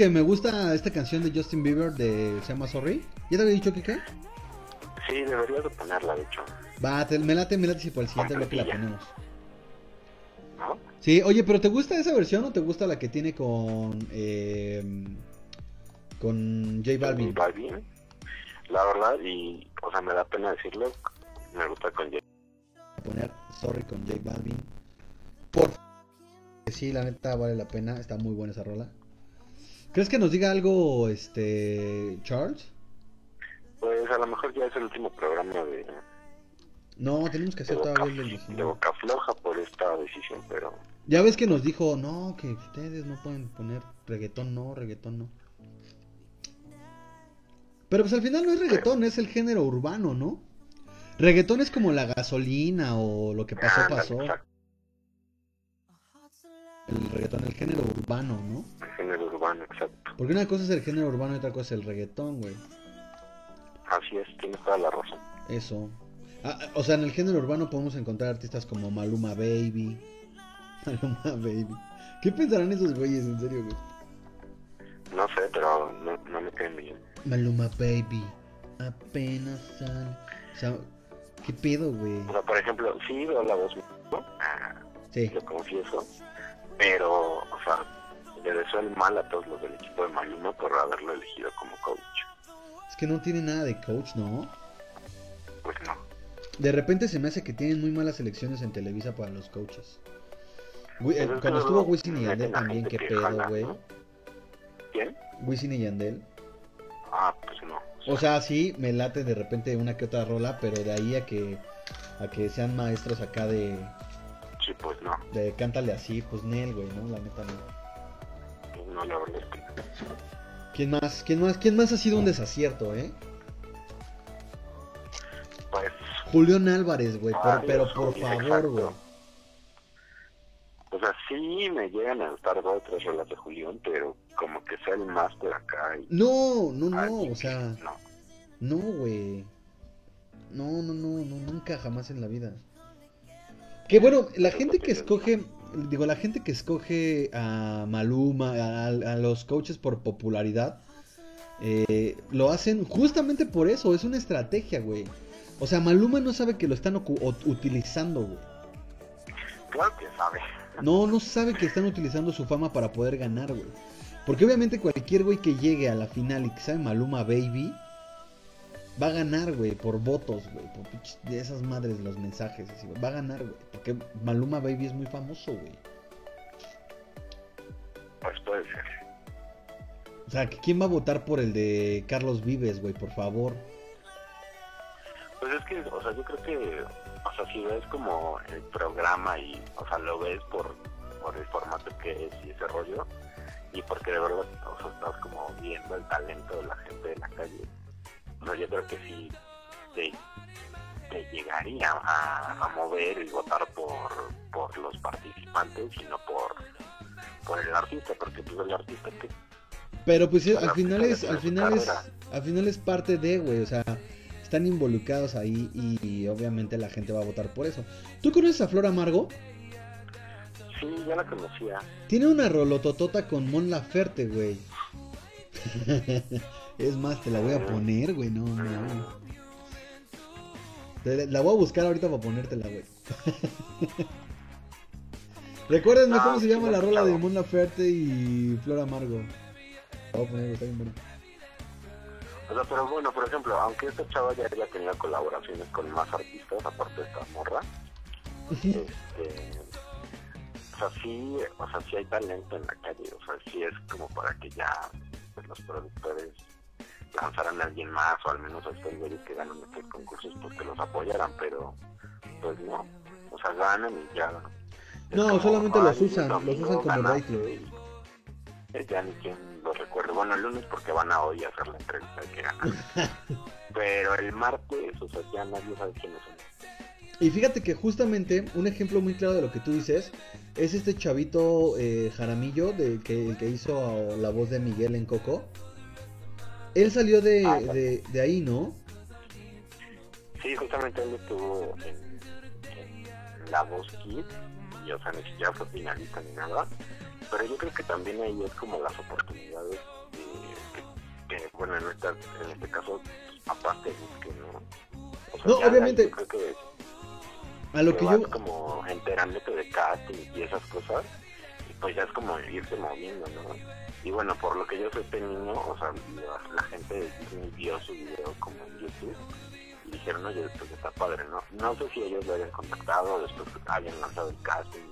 que me gusta esta canción de Justin Bieber de se llama Sorry. ¿Ya te había dicho que qué? Sí, deberías de ponerla, de hecho. Va, te- me late, me late si por el siguiente bloque la ponemos. ¿No? Sí, oye, pero ¿te gusta esa versión o te gusta la que tiene con eh, con J Balvin? Balvin. La verdad, y, o sea, me da pena decirlo, me gusta con J. poner Sorry con J Balvin. Por. Sí, la neta vale la pena, está muy buena esa rola. ¿Crees que nos diga algo este Charles? Pues a lo mejor ya es el último programa de, No, tenemos que de, hacer boca, todavía el de 19. Boca Floja por esta decisión, pero Ya ves que nos dijo, no, que ustedes no pueden poner reggaetón, no, reggaetón, no. Pero pues al final no es reggaetón, es el género urbano, ¿no? Reggaetón es como la gasolina o lo que pasó, pasó. el reggaetón, el género urbano, ¿no? El género urbano, exacto. Porque una cosa es el género urbano y otra cosa es el reggaetón, güey. Así es, tienes toda la razón. Eso. Ah, ah, o sea, en el género urbano podemos encontrar artistas como Maluma Baby. Maluma Baby. ¿Qué pensarán esos güeyes, en serio, güey? No sé, pero no, no me caen bien. Maluma Baby. Apenas sale. O sea, ¿qué pedo, güey? O sea, por ejemplo, sí veo la voz, ¿no? Ah, Sí. lo confieso, pero, o sea, le deseo el mal a todos los del equipo de Maluma por haberlo elegido como coach. Es que no tiene nada de coach, ¿no? Pues no. De repente se me hace que tienen muy malas elecciones en Televisa para los coaches. Wi- eh, cuando estuvo Wisin y Yandel también, qué pedo, güey. ¿no? ¿Quién? Wisin y Yandel. Ah, pues no. O sea, sí, me late de repente una que otra rola, pero de ahí a que a que sean maestros acá de, Sí, pues no. de cántale así, pues Nel, güey, ¿no? La neta no. No, la verdad es que ¿Quién más? ¿Quién más? ¿Quién más ha sido un desacierto, eh? Pues, Julián Álvarez, güey, por- Ah, pero Dios, por favor, exacto. güey. o sea, sí me llegan a gustar dos o tres rolas de Julián, pero como que sea el máster acá y... No, no, no, Ay, o sea, No. no, güey. No, no, no, no, nunca, jamás en la vida. Que bueno, la gente que escoge, digo, la gente que escoge a Maluma, a, a los coaches por popularidad, eh, lo hacen justamente por eso, es una estrategia, güey. O sea, Maluma no sabe que lo están utilizando, güey. Claro que sabe. No, no sabe que están utilizando su fama para poder ganar, güey. Porque obviamente cualquier güey que llegue a la final y que sabe Maluma Baby, va a ganar, güey, por votos, güey. Por de esas madres los mensajes, así. Va a ganar, güey. Porque Maluma Baby es muy famoso, güey. Pues puede ser. O sea, ¿quién va a votar por el de Carlos Vives, güey? Por favor. Pues es que, o sea, yo creo que, o sea, si ves como el programa y, o sea, lo ves por, por el formato que es y ese rollo, y porque de verdad, o sea, estás como viendo el talento de la gente de la calle, o sea, yo creo que sí te, te llegaría a, a mover y votar por, por los participantes y no por, por el artista, porque pues el artista que Pero pues al final es, al final es, al final es parte de, güey, o sea, están involucrados ahí y, y obviamente la gente va a votar por eso. ¿Tú conoces a Flor Amargo? sí, ya la conocía. Tiene una rolototota con Mon Laferte, güey. es más, te la voy a poner, güey, no, no. La voy a buscar ahorita para ponértela, güey. Recuérdenme No, cómo se llama la rola de escuchado. Mon Laferte y Flor Amargo. La voy a poner, está bien bueno. O sea, pero bueno, por ejemplo, aunque esta chava ya tenido colaboraciones con más artistas, aparte de esta morra, este, o sea, sí, o sea, sí hay talento en la calle, o sea, sí es como para que ya pues, los productores lanzaran a alguien más, o al menos a güeyes que ganan estos concursos, pues que los apoyaran, pero pues no, o sea, ganan y ya. No, como, solamente "Ay, los usan, los usan como ganaste", rating. eh, Ya ni quien los recuerde. Bueno, el lunes porque van a hoy a hacer la entrevista de que ganan. Pero el martes, o sea, ya nadie sabe quiénes son. Y fíjate que justamente un ejemplo muy claro de lo que tú dices es este chavito eh, Jaramillo, de, que, el que hizo la voz de Miguel en Coco. Él salió de, Ah, de, de ahí, ¿no? Sí, justamente él estuvo en, en La Voz Kids, y o sea, ni siquiera fue finalista ni nada. Pero yo creo que también ahí es como las oportunidades que, que, bueno, en, esta, en este caso, tus papás te busquen, ¿no? O sea, No, de obviamente. Yo creo que A lo que yo... como enterándote de casting y esas cosas, pues ya es como irse moviendo, ¿no? Y bueno, por lo que yo sé este niño, o sea, la, gente de Disney vio su video como en YouTube y dijeron, oye, pues está padre, ¿no? No sé si ellos lo hayan contactado después hayan lanzado el casting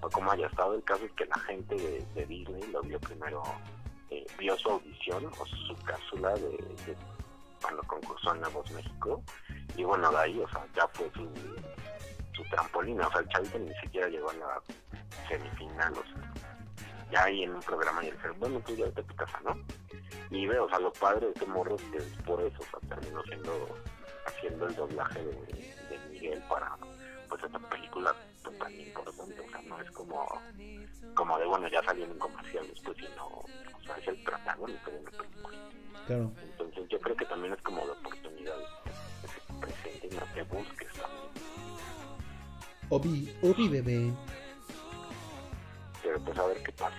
o cómo haya estado. El caso es que la gente de, Disney lo vio primero, eh, vio su audición o su cápsula de, de cuando concursó en La Voz México y bueno, de ahí, o sea, ya fue su, su trampolín, o sea, el chavito ni siquiera llegó a la semifinal, o sea, ya ahí en un programa y dijeron, bueno, tú ya te tu casa, ¿no? Y veo, o sea, lo padre de este morro que es por eso, o sea, terminó siendo, haciendo el doblaje de, de Miguel para, pues, esta película pues, tan importante, o sea, no es como, como de, bueno, ya salió en un comercial después y no, o sea, es el protagónico de una película. Claro. Entonces yo creo que también es como de oportunidades que se presenten, no te busques. Obi, Obi bebé. Pero pues a ver qué pasa.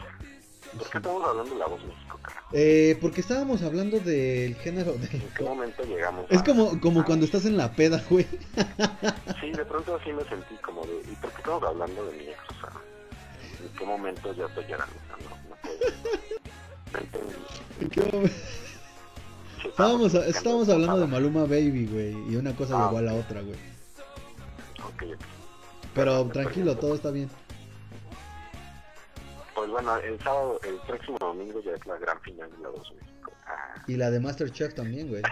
¿Por qué estamos hablando de la voz México, carajo? Eh, porque estábamos hablando del género de... ¿En qué momento llegamos Es a- como, como cuando estás en la peda, güey. Sí, de pronto así me sentí como de, ¿y por qué estamos hablando de mi ex? O sea, ¿en qué momento ya estoy llorando? No, no puedo. ¿En qué momento? Sí, Estábamos, estábamos hablando de. Maluma Baby, güey. Y una cosa Ah, llegó a la otra, güey. Ok, ok. Pero tranquilo, todo está bien. Pues bueno, el sábado, el próximo domingo ya es la gran final de la voz México. Ah, Y la de Masterchef también, güey.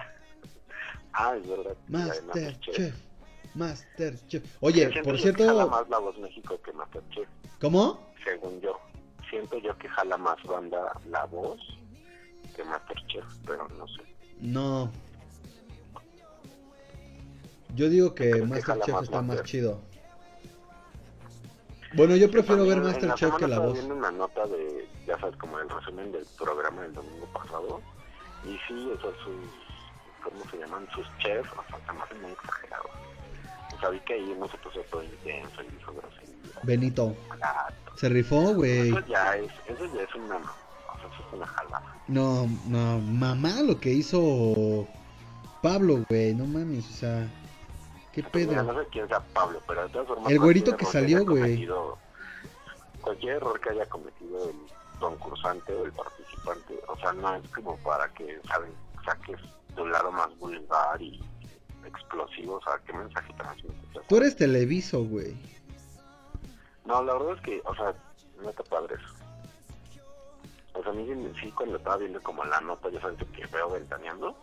ah, es verdad. Masterchef. Masterchef. Oye, por que jala cierto... más la voz México que Masterchef, ¿Cómo? según yo. Siento yo que jala más banda la voz que Masterchef, pero no sé. No. Yo digo que Masterchef está más chido. Bueno, yo prefiero ver También Masterchef que la voz. viendo una nota de, ya sabes, como el resumen del programa del domingo pasado. Y sí, o sea, sus, ¿cómo se llaman? Sus chefs, o sea, se hacen muy exagerados. O sea, vi que ahí uno se puso todo intenso y dijo grosería. Benito. Se rifó, güey. Eso ya es, eso ya es una, o sea, eso es una jalada. No, no, mamá lo que hizo Pablo, güey. No mames, o sea. ¿Qué pedo? no sé quién sea Pablo, pero de todas formas. El güerito que salió, güey. Cualquier error que haya cometido el concursante o el participante, o sea, no es como para que, ¿saben? Saques de un lado más vulgar y explosivo, o sea, ¿qué mensaje transmites? Tú eres televiso, güey. No, la verdad es que, o sea, no está padre eso. O sea, a mí sí- sí cuando estaba viendo como la nota, ya sabes que veo ventaneando,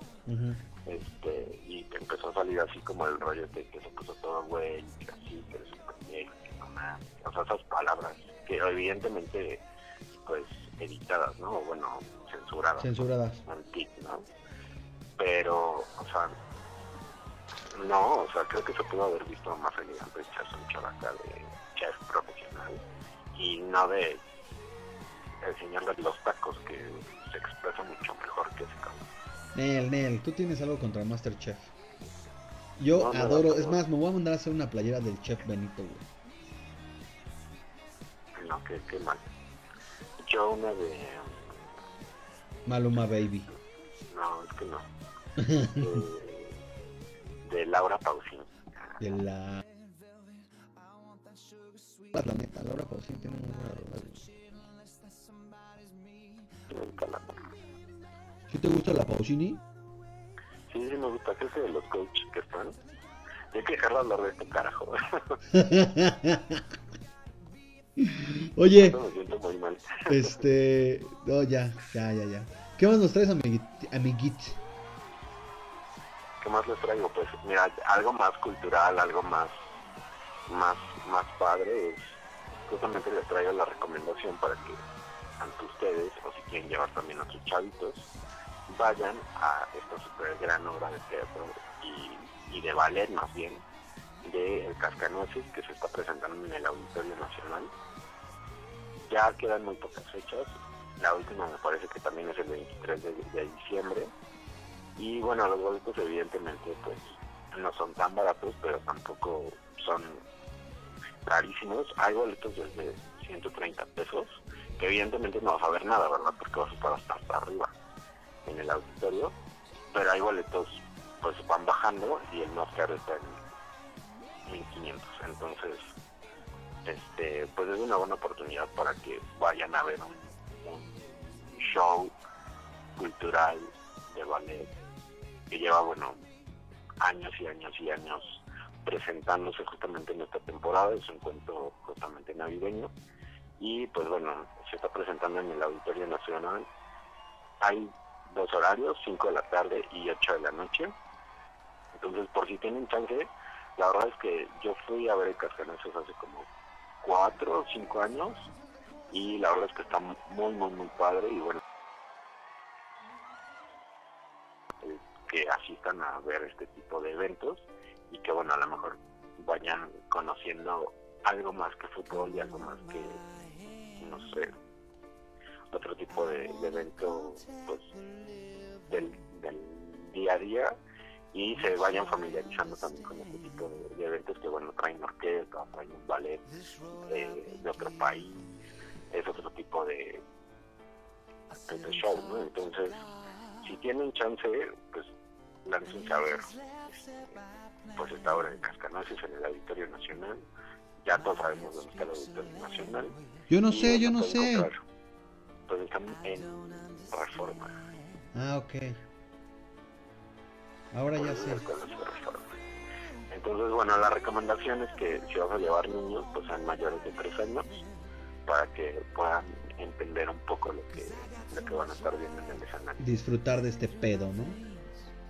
Este, y que empezó a salir así como el rollo de que se puso todo güey, que así, que eres un pendejo, que no mames. O sea, esas palabras que evidentemente, pues, editadas, ¿no? Bueno, censuradas. Censuradas. Tic, ¿no? Pero, o sea, no, o sea, creo que se pudo haber visto más elegante echarse un chavaca de chef profesional y no de enseñarle los tacos que se expresa mucho mejor que ese cabrón. Nel, Nel, tú tienes algo contra Masterchef. Yo No, adoro, no, es más, me voy a mandar a hacer una playera del chef Benito, güey. No, qué, qué mal. Yo una de... Maluma Baby. No, es que no. De, de Laura Pausini. De la. La neta, Laura Pausini tiene rola, güey. Nunca la- ¿Sí te gusta la Pausini? Sí, sí me gusta. Creo que de los coaches que están. Hay que dejarlo hablar de este carajo. Oye, me siento muy mal. este. No, ya, ya, ya, ya. ¿Qué más nos traes, amiguit? amiguit? ¿Qué más les traigo? Pues mira, algo más cultural, algo más más más padre es justamente les traigo la recomendación para que tanto ustedes o si quieren llevar también a sus chavitos vayan a esta super gran obra de teatro y, de ballet más bien de El Cascanueces que se está presentando en el Auditorio Nacional ya quedan muy pocas fechas la última me parece que también es el 23 de, diciembre y bueno, los boletos evidentemente pues no son tan baratos, pero tampoco son carísimos. Hay boletos desde 130 pesos, que evidentemente no vas a ver nada, ¿verdad? Porque vas a estar hasta arriba en el auditorio. Pero hay boletos, pues van bajando y el más caro está en 1500. Entonces, este pues es una buena oportunidad para que vayan a ver un, show cultural de ballet que lleva, bueno, años y años y años presentándose justamente en esta temporada, es un cuento justamente navideño, y pues bueno, se está presentando en el Auditorio Nacional. Hay dos horarios, 5 de la tarde y 8 de la noche. Entonces, por si tienen chance, la verdad es que yo fui a ver el Cascanueces hace como 4 o 5 años, y la verdad es que está muy, muy, muy padre, y bueno, que asistan a ver este tipo de eventos y que bueno a lo mejor vayan conociendo algo más que fútbol y algo más que sé, otro tipo de, de evento pues del, del día a día y se vayan familiarizando también con este tipo de, de eventos que bueno traen orquesta, traen un ballet eh, de otro país, es otro tipo de, de show, ¿no? Entonces, si tienen chance, pues láncense a ver pues esta obra de Cascanueces en el Auditorio Nacional. Ya todos sabemos dónde está el Auditorio Nacional. Yo no sé, yo no sé. Pues están en Reforma. Ah, ok. Ahora ya sé. Entonces, bueno, la recomendación es que si vas a llevar niños, pues sean mayores de tres años, para que puedan entender un poco lo que, lo que van a estar viendo en el escenario. Disfrutar de este pedo, ¿no?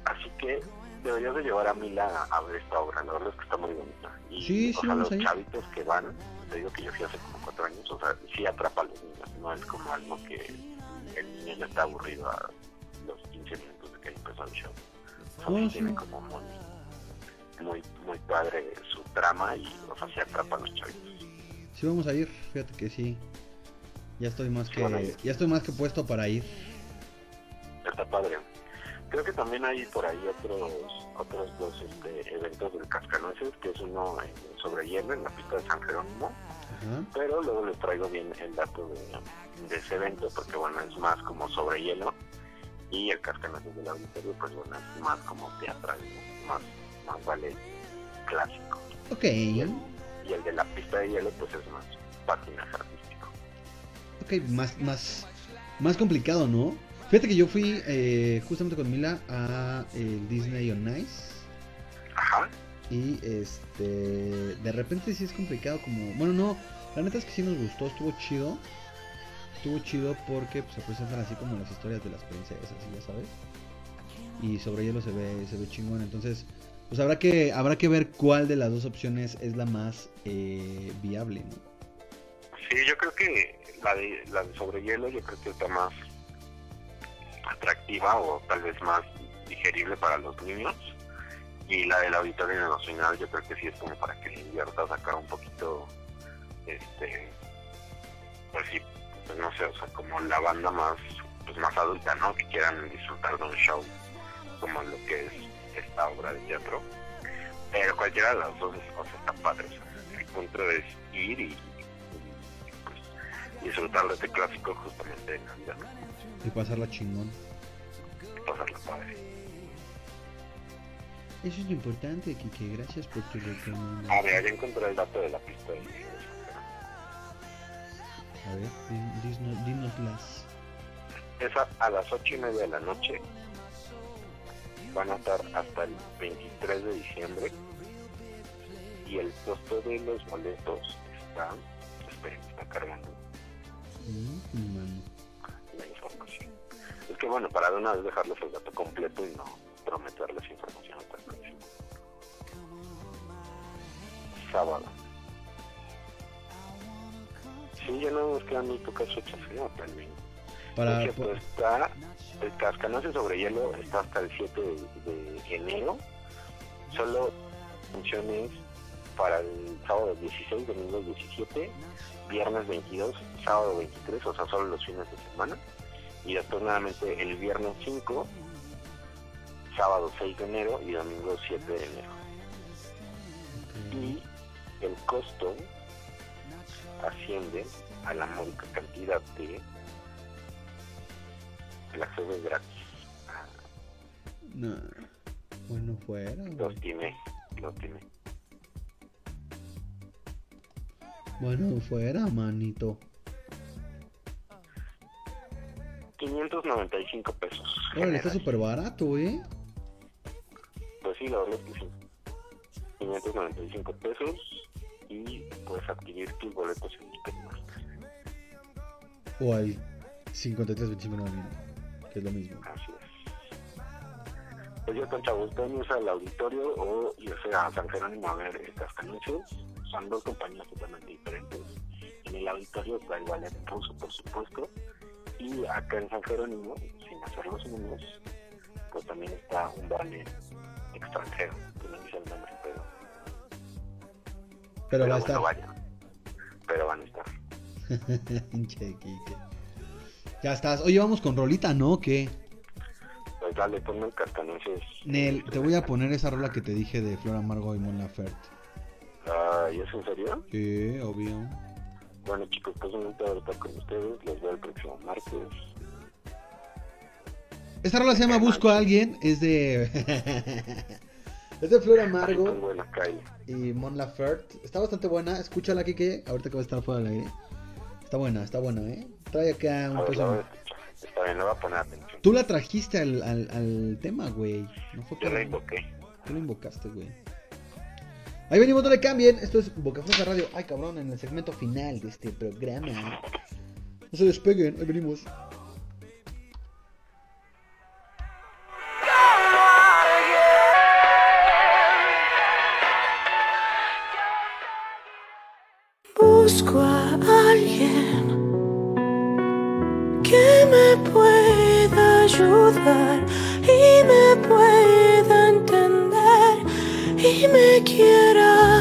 Así que deberías de llevar a Mila a, ver esta obra, la verdad es que está muy bonita. Y Sí, o sí, sea, los chavitos que van, te digo que yo fui hace como cuatro años, o sea, sí atrapa a los niños, no es como algo que el niño ya está aburrido a los 15 minutos de que empezó el show. O sea, sí sí. tiene como muy, muy, muy padre su trama y, o sea, sí atrapa a los chavitos. Sí vamos a ir, fíjate que sí. Ya estoy más que ya estoy más que puesto para ir. Está padre. Creo que también hay por ahí otros otros dos este, eventos del Cascanueces, que es uno en- sobre hielo en la pista de San Jerónimo, pero luego les traigo bien el dato de, de ese evento, porque bueno, es más como sobre hielo, y el Cascanueces del Auditorio, pues bueno, es más como teatral, ¿no? más, más ballet clásico. Ok. Y el, y el de la pista de hielo, pues es más patinaje artístico. Ok, más, más, más complicado, ¿no? Fíjate que yo fui eh, justamente con Mila a el Disney on Ice. Ajá. Y este. De repente sí es complicado, como. Bueno, no. La neta es que sí nos gustó, estuvo chido. Estuvo chido porque pues, se presentan así como las historias de las princesas, ya sabes. Y sobre hielo se ve, se ve chingón. Entonces, pues habrá que, habrá que ver cuál de las dos opciones es la más eh, viable, ¿no? Sí, yo creo que la de, la de sobre hielo, yo creo que está más atractiva o tal vez más digerible para los niños. Y la del Auditorio Nacional, yo creo que sí es como para que le inviertas acá un poquito, este, pues sí, pues no sé, o sea, como la banda más, pues más adulta, ¿no? Que quieran disfrutar de un show como lo que es esta obra de teatro. Pero cualquiera de las dos, sea, está padre. el punto es ir y, disfrutar de este clásico justamente en Navidad, Y pasarla chingón. pasarla padre. Eso es lo importante, Kike. Gracias por tu recomendación. A ver, ya encontré el dato de la pista. de- A ver, di- dinos, dinoslas. Es a, a las ocho y media de la noche. Van a estar hasta el 23 de diciembre. Y el costo de los boletos está... Esperen, está cargando Mm, mano. Es que bueno, para de una vez dejarles el dato completo y no prometerles información hasta el próximo. Sábado. Sí, ya no nos quedan muy pocas fechas, el 20. Para, está, el Cascanueces sobre hielo está hasta el 7 de, de enero. Solo funciones para el sábado 16, domingo 17, viernes 22, sábado 23, o sea, solo los fines de semana. Y después nuevamente el viernes 5, sábado 6 de enero y domingo 7 de enero. Y el costo asciende a la módica cantidad de el acceso es gratis. no. Bueno, fuera. Los tiene, los tiene. Bueno, fuera, manito. 595 pesos. Está súper barato, ¿eh? Pues sí, la verdad es que sí. 595 pesos y puedes adquirir tus boletos en Ticketmaster. O al 53 25 9000, que es lo mismo. Así es. Pues ya están chavos, irse al auditorio o irse a San Jerónimo a ver estas canuncios. Son dos compañías totalmente diferentes. En el auditorio está el ballet ruso, por supuesto. Y acá en San Jerónimo, sin hacer los números, pues también está un ballet extranjero, que no dice el nombre, pero, Pero va a estar. Pero van a estar. Ya estás. Oye, vamos con rolita, ¿no? ¿Qué? Pues dale, ponme el cascanueces. Nel, te voy a poner esa rola que te dije de Flor Amargo y Mon Laferte. Ah, ¿y es en serio? Sí, obvio. Bueno, chicos, pues un gusto estar con ustedes. Los veo el próximo martes. Esta rola se llama Busco a alguien. Es de. es de Flor Amargo la y Mon Laferte. Está bastante buena. Escúchala, Kike. Ahorita que va a estar fuera del aire. Está buena, está buena, ¿eh? Trae acá un la peso. Está bien, le voy a poner atención. Tú la trajiste al, al, al tema, güey. No fue Yo la invoqué. Tú lo invocaste, güey. Ahí venimos, no le cambien. Esto es Boca Floja Radio. Ay, cabrón, en el segmento final de este programa. No se despeguen, ahí venimos. Busco a alguien que me pueda ayudar y me pueda y me quiera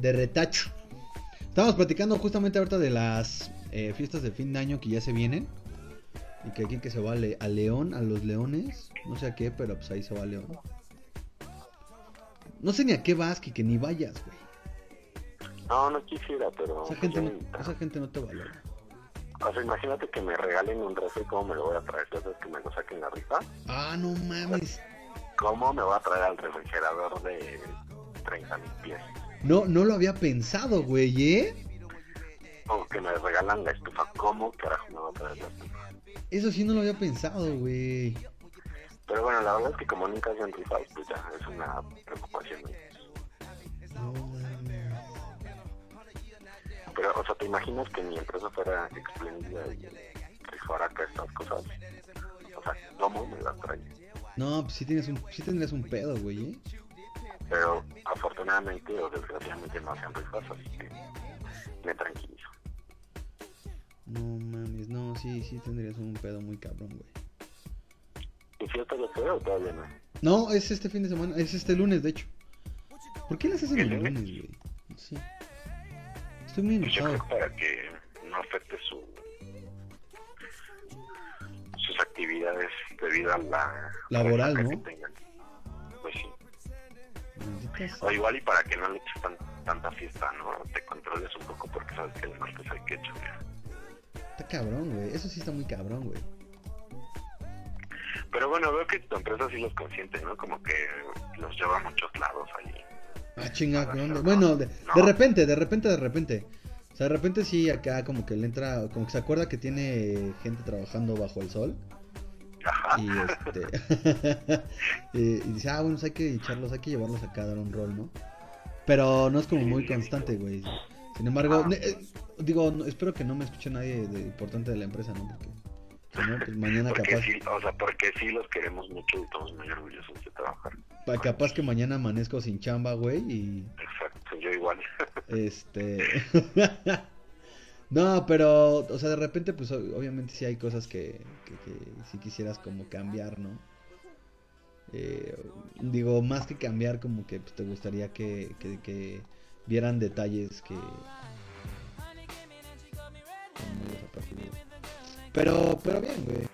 de, re- de retacho. Estamos platicando justamente ahorita de las eh, fiestas de fin de año que ya se vienen. Y que aquí que se va a, Le- a León, a los Leones. No sé a qué, pero pues ahí se va a León. No sé ni a qué vas, que ni vayas, güey. No, no quisiera, pero... Esa pues, gente, no, esa gente no te valora. O sea, imagínate que me regalen un refri, ¿cómo me lo voy a traer? ¿Tú sabes que me lo saquen la rifa? Ah, no mames. ¿Cómo me voy a traer al refrigerador de 30 mil pies? No, no lo había pensado, güey, ¿eh? O que me regalan la estufa, ¿cómo carajo me voy a traer la estufa? Eso sí no lo había pensado, güey. Pero bueno, la verdad es que como nunca hacen rifas, pues ya es una preocupación. No. Pero, o sea, ¿te imaginas que mi empresa fuera espléndida y rifara acá estas cosas? O sea, ¿cómo me las trae? No, pues sí, tienes un, sí tendrías un pedo, güey, ¿eh? Pero afortunadamente o desgraciadamente no hacen rifas, así que me tranquilizo. No mames, no, sí, sí tendrías un pedo muy cabrón, güey. ¿Y fiesta ya fue o todavía no? No, es este fin de semana, es este lunes, de hecho. ¿Por qué las hacen el ¿El lunes, güey? Sí. Estoy muy Pues yo creo enojado. para que no afecte su sus actividades debido a la Laboral, ¿no? que tengan. Pues sí. O igual y para que no le eches tan- tanta fiesta, ¿no? Te controles un poco porque sabes que el martes hay que chambear. Está cabrón, güey. Eso sí está muy cabrón, güey. Pero bueno, veo que tu empresa sí los consiente, ¿no? Como que los lleva a muchos lados allí. Ah, chinga, Bueno, de, de repente, de repente, de repente. O sea, de repente sí, acá como que le entra, como que se acuerda que tiene gente trabajando bajo el sol. Ajá. Y este. y, dice, ah, bueno, hay que echarlos, hay que llevarlos acá a dar un rol, ¿no? Pero no es como muy constante, güey. Sin embargo, ne- eh, digo, no- espero que no me escuche nadie de, importante de la empresa, ¿no? Porque si no, pues mañana Porque capaz, sí, o sea, porque sí los queremos mucho y estamos muy orgullosos de trabajar. pa- capaz que mañana amanezco sin chamba, güey, y Exacto, yo igual. este... no, pero, o sea, de repente, pues obviamente sí hay cosas que, que, que sí quisieras como cambiar, ¿no? Eh, digo, más que cambiar, como que pues, te gustaría que, que, que vieran detalles que... Pero, pero bien, güey.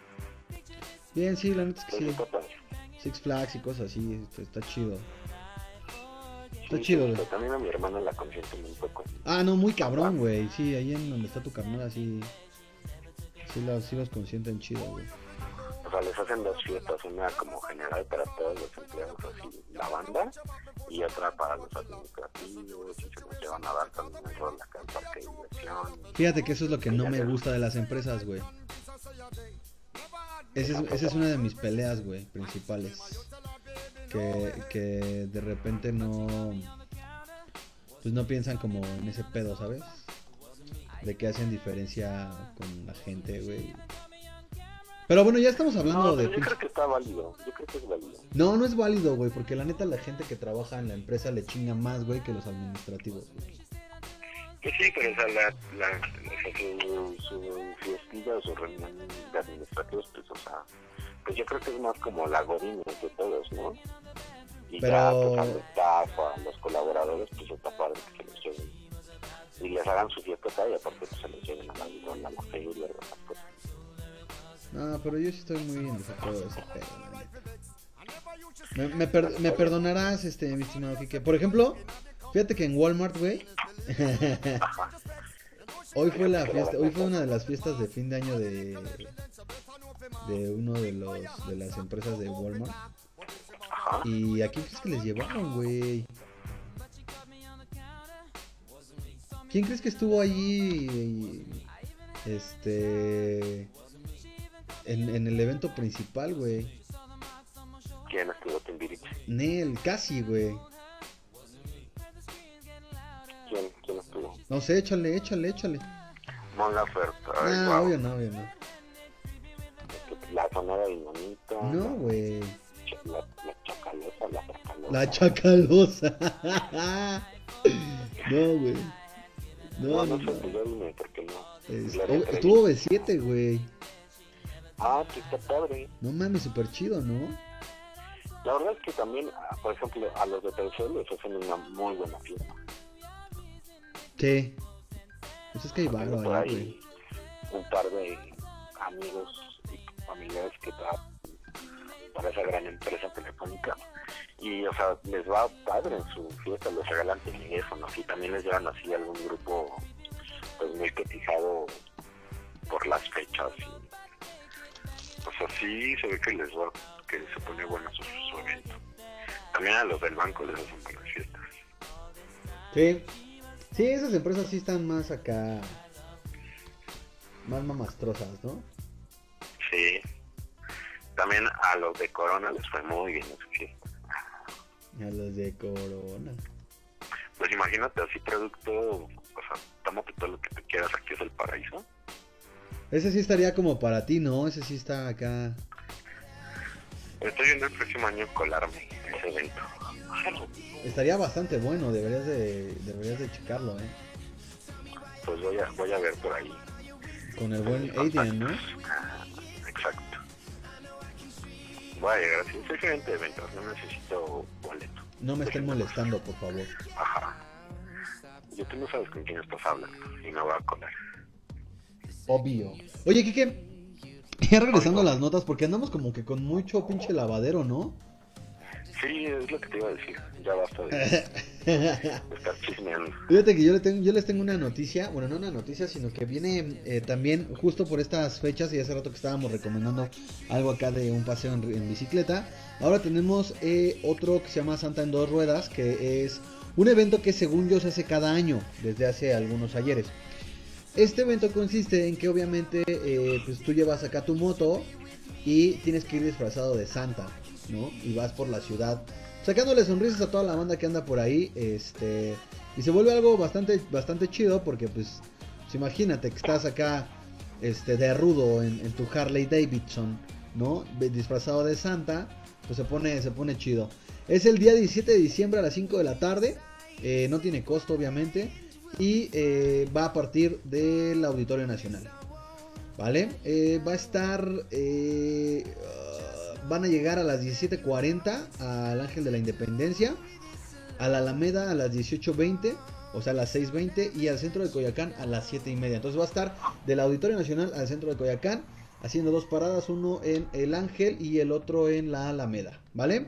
Bien, sí, la neta es que sí. Six Flags y cosas así, está chido. Está Sí, chido, güey. pero también a mi hermana la consienten un poco. Ah, no, muy cabrón, güey. Sí, ahí en donde está tu carnal, así. Sí, los, sí los consienten chido, güey. O sea, les hacen dos fiestas, una como general para todos los empleados, así, la banda, y otra para los administrativos, y se los llevan a dar también en parque de diversión. Fíjate que eso es lo que no me gusta de las empresas, güey. Esa es, esa es una de mis peleas, güey, principales. Que, que de repente no... Pues no piensan como en ese pedo, ¿sabes? De que hacen diferencia con la gente, güey. Pero bueno, ya estamos hablando No, de... yo creo que está válido, yo creo que es válido. No, no es válido, güey, porque la neta la gente que trabaja en la empresa le chinga más, güey, que los administrativos. güey. Pues sí, pero o sea, la, la, o sea, su, su su reunión de administrativos, pues, o sea, pues yo creo que es más como la godina de todos, ¿no? Y Pero- ya, pues, al staff, a los colaboradores, pues está padre que se los lleven. Y les hagan su fiesta y aparte pues se los lleven a la igual a la feria, a esas cosas. No, pero yo sí estoy muy en desacuerdo de ese pedo. Me, me, per- me perdonarás, este, mi estimado Kike. Por ejemplo, fíjate que en Walmart, güey. hoy fue la fiesta, hoy fue una de las fiestas de fin de año de de uno de los de las empresas de Walmart. Ajá. Y aquí crees que les llevaron, güey. ¿Quién crees que estuvo allí? Este. En, en el evento principal, güey. ¿Quién estuvo Timbiriche? Nel, casi, güey. ¿Quién, quién estuvo? No sé, échale, échale, échale. Mon Laferte. No, guau. obvio no, obvio no. La sonora dinamita. No, güey. La, la chacalosa, la chacalosa. La chacalosa. no, güey. No, No, no, no sé, no. Es- Trevi. estuvo B7, güey. Ah, que está padre. No mames, súper chido, ¿no? La verdad es que también, ah, por ejemplo, a los de Telcel les hacen una muy buena fiesta. Sí. Pues es que hay ahí güey. un par de amigos familiares que trabajan para esa gran empresa telefónica y o sea les va padre en su fiesta les regalan teléfonos y también les llevan así algún grupo pues muy cotizado por las fechas y o sea sí se ve que les va que se pone bueno su, su evento también a los del banco les hacen buenas fiestas Sí. Sí, esas empresas sí están más acá. Más mamastrosas, ¿no? Sí también a los de Corona les fue muy bien A los de Corona. Pues imagínate así producto, o sea, tómate todo lo que te quieras, aquí es el paraíso. Ese sí estaría como para ti, ¿no? Ese sí está acá. Estoy viendo el próximo año colarme en ese evento. Estaría bastante bueno, deberías de, deberías de checarlo, ¿eh? Pues voy a, voy a ver por ahí. Con el buen Aiden, ¿no? Voy a llegar gerente de eventos, no necesito boleto. No me estén molestando, por favor. Ajá. Yo tú no sabes con quién estás hablando y me voy a colar. Obvio. Oye, Kike. Ya regresando a las notas, porque andamos como que con mucho pinche lavadero, ¿no? Sí, es lo que te iba a decir. Ya basta de, de estar chismeando. Fíjate que yo, le tengo, yo les tengo una noticia, bueno, no una noticia, sino que viene eh, también justo por estas fechas y hace rato que estábamos recomendando algo acá de un paseo en, en bicicleta. Ahora tenemos eh, otro que se llama Santa en dos ruedas, que es un evento que según yo se hace cada año, desde hace algunos ayeres. Este evento consiste en que obviamente eh, pues tú llevas acá tu moto y tienes que ir disfrazado de Santa, ¿no? Y vas por la ciudad sacándole sonrisas a toda la banda que anda por ahí, este y se vuelve algo bastante bastante chido porque pues, pues, imagínate que estás acá este de rudo en, tu Harley Davidson, ¿no? Disfrazado de Santa, pues se pone se pone chido. Es el día 17 de diciembre a las 5 de la tarde, eh, no tiene costo obviamente y eh, va a partir del Auditorio Nacional. ¿Vale? Eh, va a estar... van a llegar a las 17.40 al Ángel de la Independencia, a la Alameda a las 18.20, o sea, a las 6.20 y al centro de Coyacán a las 7.30. Entonces va a estar del Auditorio Nacional al centro de Coyacán, haciendo dos paradas, uno en el Ángel y el otro en la Alameda, ¿vale?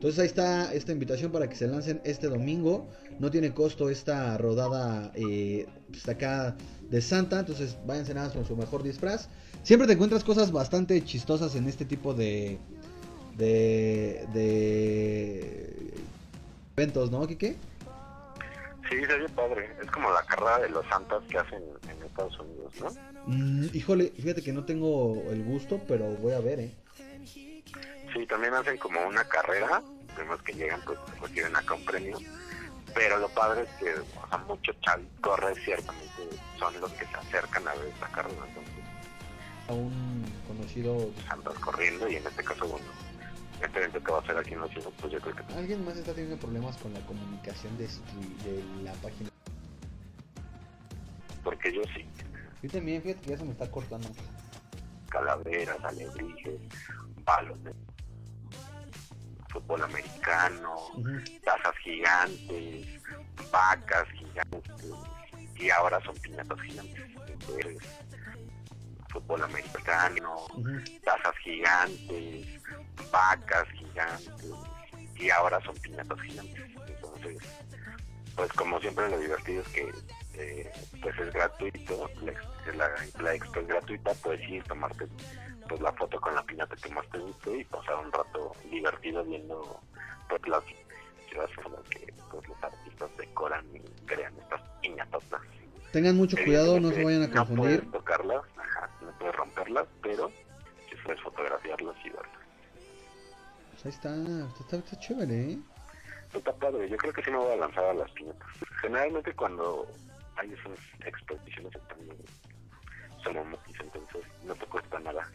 Entonces ahí está esta invitación para que se lancen este domingo. No tiene costo esta rodada eh, pues, acá de Santa. Entonces váyanse nada con su mejor disfraz. Siempre te encuentras cosas bastante chistosas en este tipo de, de, de eventos, ¿no, Kike? Sí, se ve padre. Es como la carrera de los santas que hacen en Estados Unidos, ¿no? Mm, híjole, fíjate que no tengo el gusto, pero voy a ver, ¿eh? Sí, también hacen como una carrera, vemos que llegan, pues reciben acá un premio, pero lo padre es que, o sea, muchos chavos corre ciertamente son los que se acercan a ver esta carrera, entonces A un conocido... andas corriendo y en este caso, bueno, este evento que va a ser aquí en los pues yo creo que Alguien más está teniendo problemas con la comunicación de, la página. porque yo sí, Yo también, fíjate que ya se me está cortando. calaveras, alebrijes, palos de fútbol americano, tazas gigantes, vacas gigantes, y ahora son piñatas gigantes. Entonces, fútbol americano, tazas gigantes, vacas gigantes, y ahora son piñatas gigantes. Entonces, pues como siempre lo divertido es que eh, pues es gratuito, la, la, la expo es gratuita, puedes ir, tomarte pues la foto con la piñata que más te guste y pasar un rato divertido viendo pues las ciudades las que pues, los artistas decoran y crean estas piñatas. Tengan mucho cuidado, no se vayan a confundir. Pues ahí está, está, está chévere, ¿eh? Está padre, yo creo que sí me voy a lanzar a las piñatas. Generalmente cuando hay esas exposiciones están solo motis, entonces no te cuesta nada.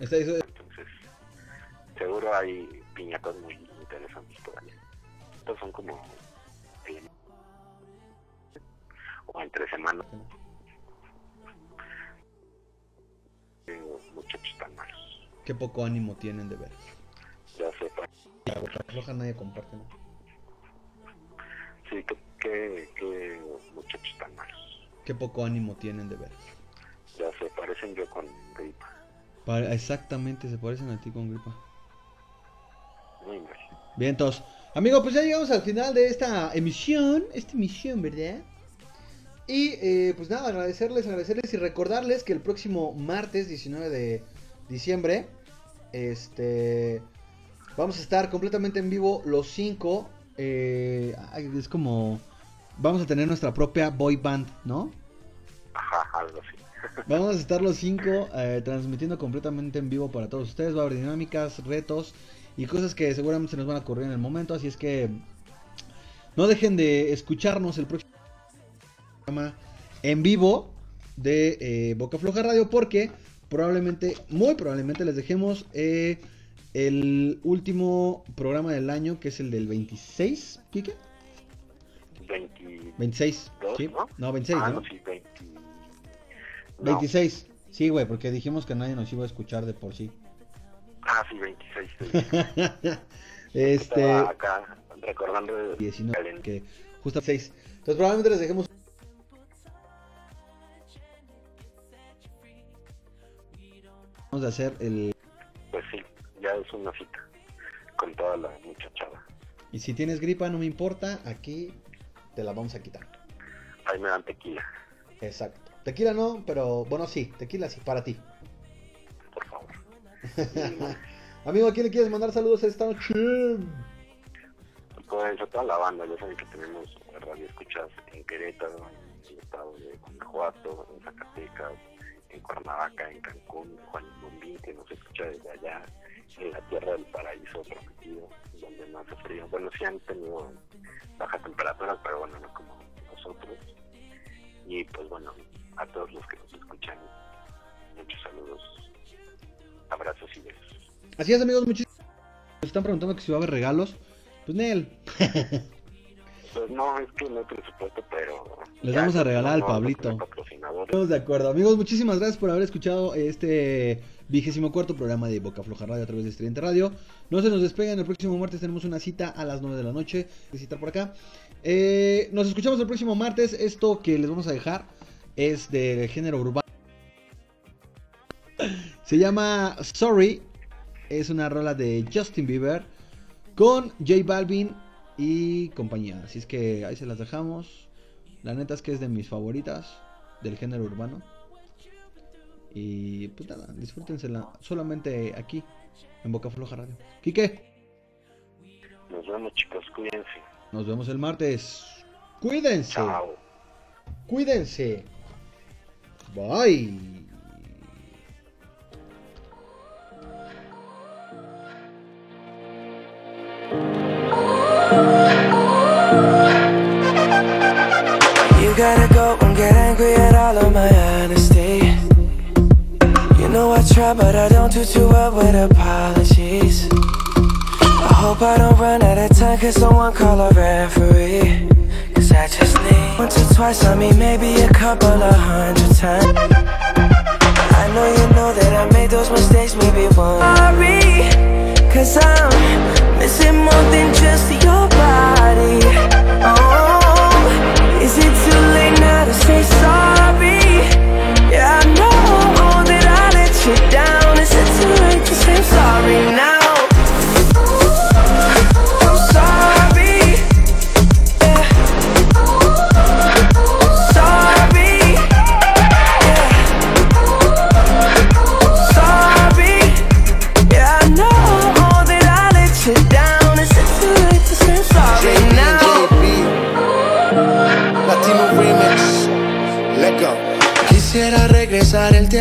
Está, eso- Entonces, seguro hay piñatas muy interesantes por ahí. Estos son como eh, o entre semanas. muchachos tan malos. Qué poco ánimo tienen de ver. La boca floja nadie comparte, ¿no? sí, que, que, muchachos tan malos. Qué poco ánimo tienen de ver. Ya se parecen yo con gripa. Pa- exactamente, se parecen a ti con gripa. Muy mal. Bien, entonces, amigo, pues ya llegamos al final de esta emisión, esta emisión, ¿verdad? Y eh, pues nada, agradecerles, agradecerles y recordarles que el próximo martes 19 de diciembre, este, vamos a estar completamente en vivo los cinco. eh, es como, vamos a tener nuestra propia boy band, ¿no? Ajá, algo así. Vamos a estar los cinco eh, transmitiendo completamente en vivo para todos ustedes. Va a haber dinámicas, retos y cosas que seguramente se nos van a ocurrir en el momento. Así es que no dejen de escucharnos el próximo programa en vivo de eh, Boca Floja Radio porque probablemente, muy probablemente les dejemos eh, el último programa del año que es el del 26, ¿Kike? 22, 26, ¿sí? ¿no? No, 26, ah, ¿no? no, sí, 20. No. 26. Sí, güey, porque dijimos que nadie nos iba a escuchar de por sí. Ah, sí, 26. sí. este. Estaba acá recordando de 19, que justo 6. Entonces probablemente les dejemos. Vamos a hacer el. Pues sí, ya es una cita con toda la muchachada. Y si tienes gripa, no me importa, aquí te la vamos a quitar. Ahí me dan tequila, Exacto. Tequila no, pero bueno, sí, tequila sí, para ti. por favor. Amigo, ¿a quién le quieres mandar saludos esta noche? Pues a toda la banda, ya saben que tenemos radio escuchas en Querétaro, en el estado de Guanajuato, en Zacatecas, en Cuernavaca, en Cancún, Juan Bombín, que nos escucha desde allá, en la tierra del paraíso prometido, donde no hace frío. Bueno, sí han tenido bajas temperaturas, pero bueno, no como nosotros. Y pues bueno, a todos los que nos escuchan, muchos saludos, abrazos y besos. Así es, amigos, muchísimas. Nos están preguntando que si va a haber regalos. Pues Nel. Pues no, es que no hay presupuesto, pero... Les vamos a regalar al no, Pablito. Estamos de acuerdo. Amigos, muchísimas gracias por haber escuchado este vigésimo cuarto programa de Boca Floja Radio a través de Estudiante Radio. No se nos despeguen, el próximo martes tenemos una cita a las 9 de la noche. Visitar por acá. Eh, nos escuchamos el próximo martes. Esto que les vamos a dejar es del género urbano. Se llama Sorry. Es una rola de Justin Bieber con J Balvin y compañía. Así es que ahí se las dejamos. La neta es que es de mis favoritas del género urbano. Y pues nada, disfrútensela solamente aquí en Boca Floja Radio. Quique, Nos vemos chicos, cuídense. nos vemos el martes. Cuídense. Chao. Cuídense. Bye. But I don't do too well with apologies. I hope I don't run out of time, cause someone call a referee. Cause I just need once or twice, I mean, maybe a couple of hundred times. I know you know that I made those mistakes, maybe one. Sorry, cause I'm missing more than just your body. Oh, is it too late now to say sorry? Yeah, I know down. Is it too late to say sorry now?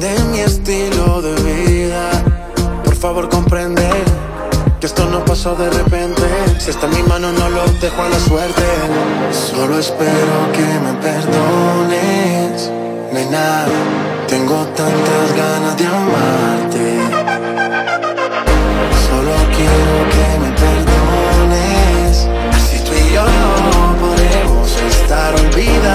Entiende mi estilo de vida. Por favor, comprende pasó de repente. Si está en mi mano, no lo dejo a la suerte. Solo espero que me perdones, nena. Tengo tantas ganas de amarte. Solo quiero que me perdones. Así tú y yo no podemos estar. Olvida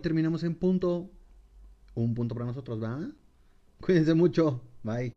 terminamos en punto. Un punto para nosotros, ¿va? Cuídense mucho. Bye.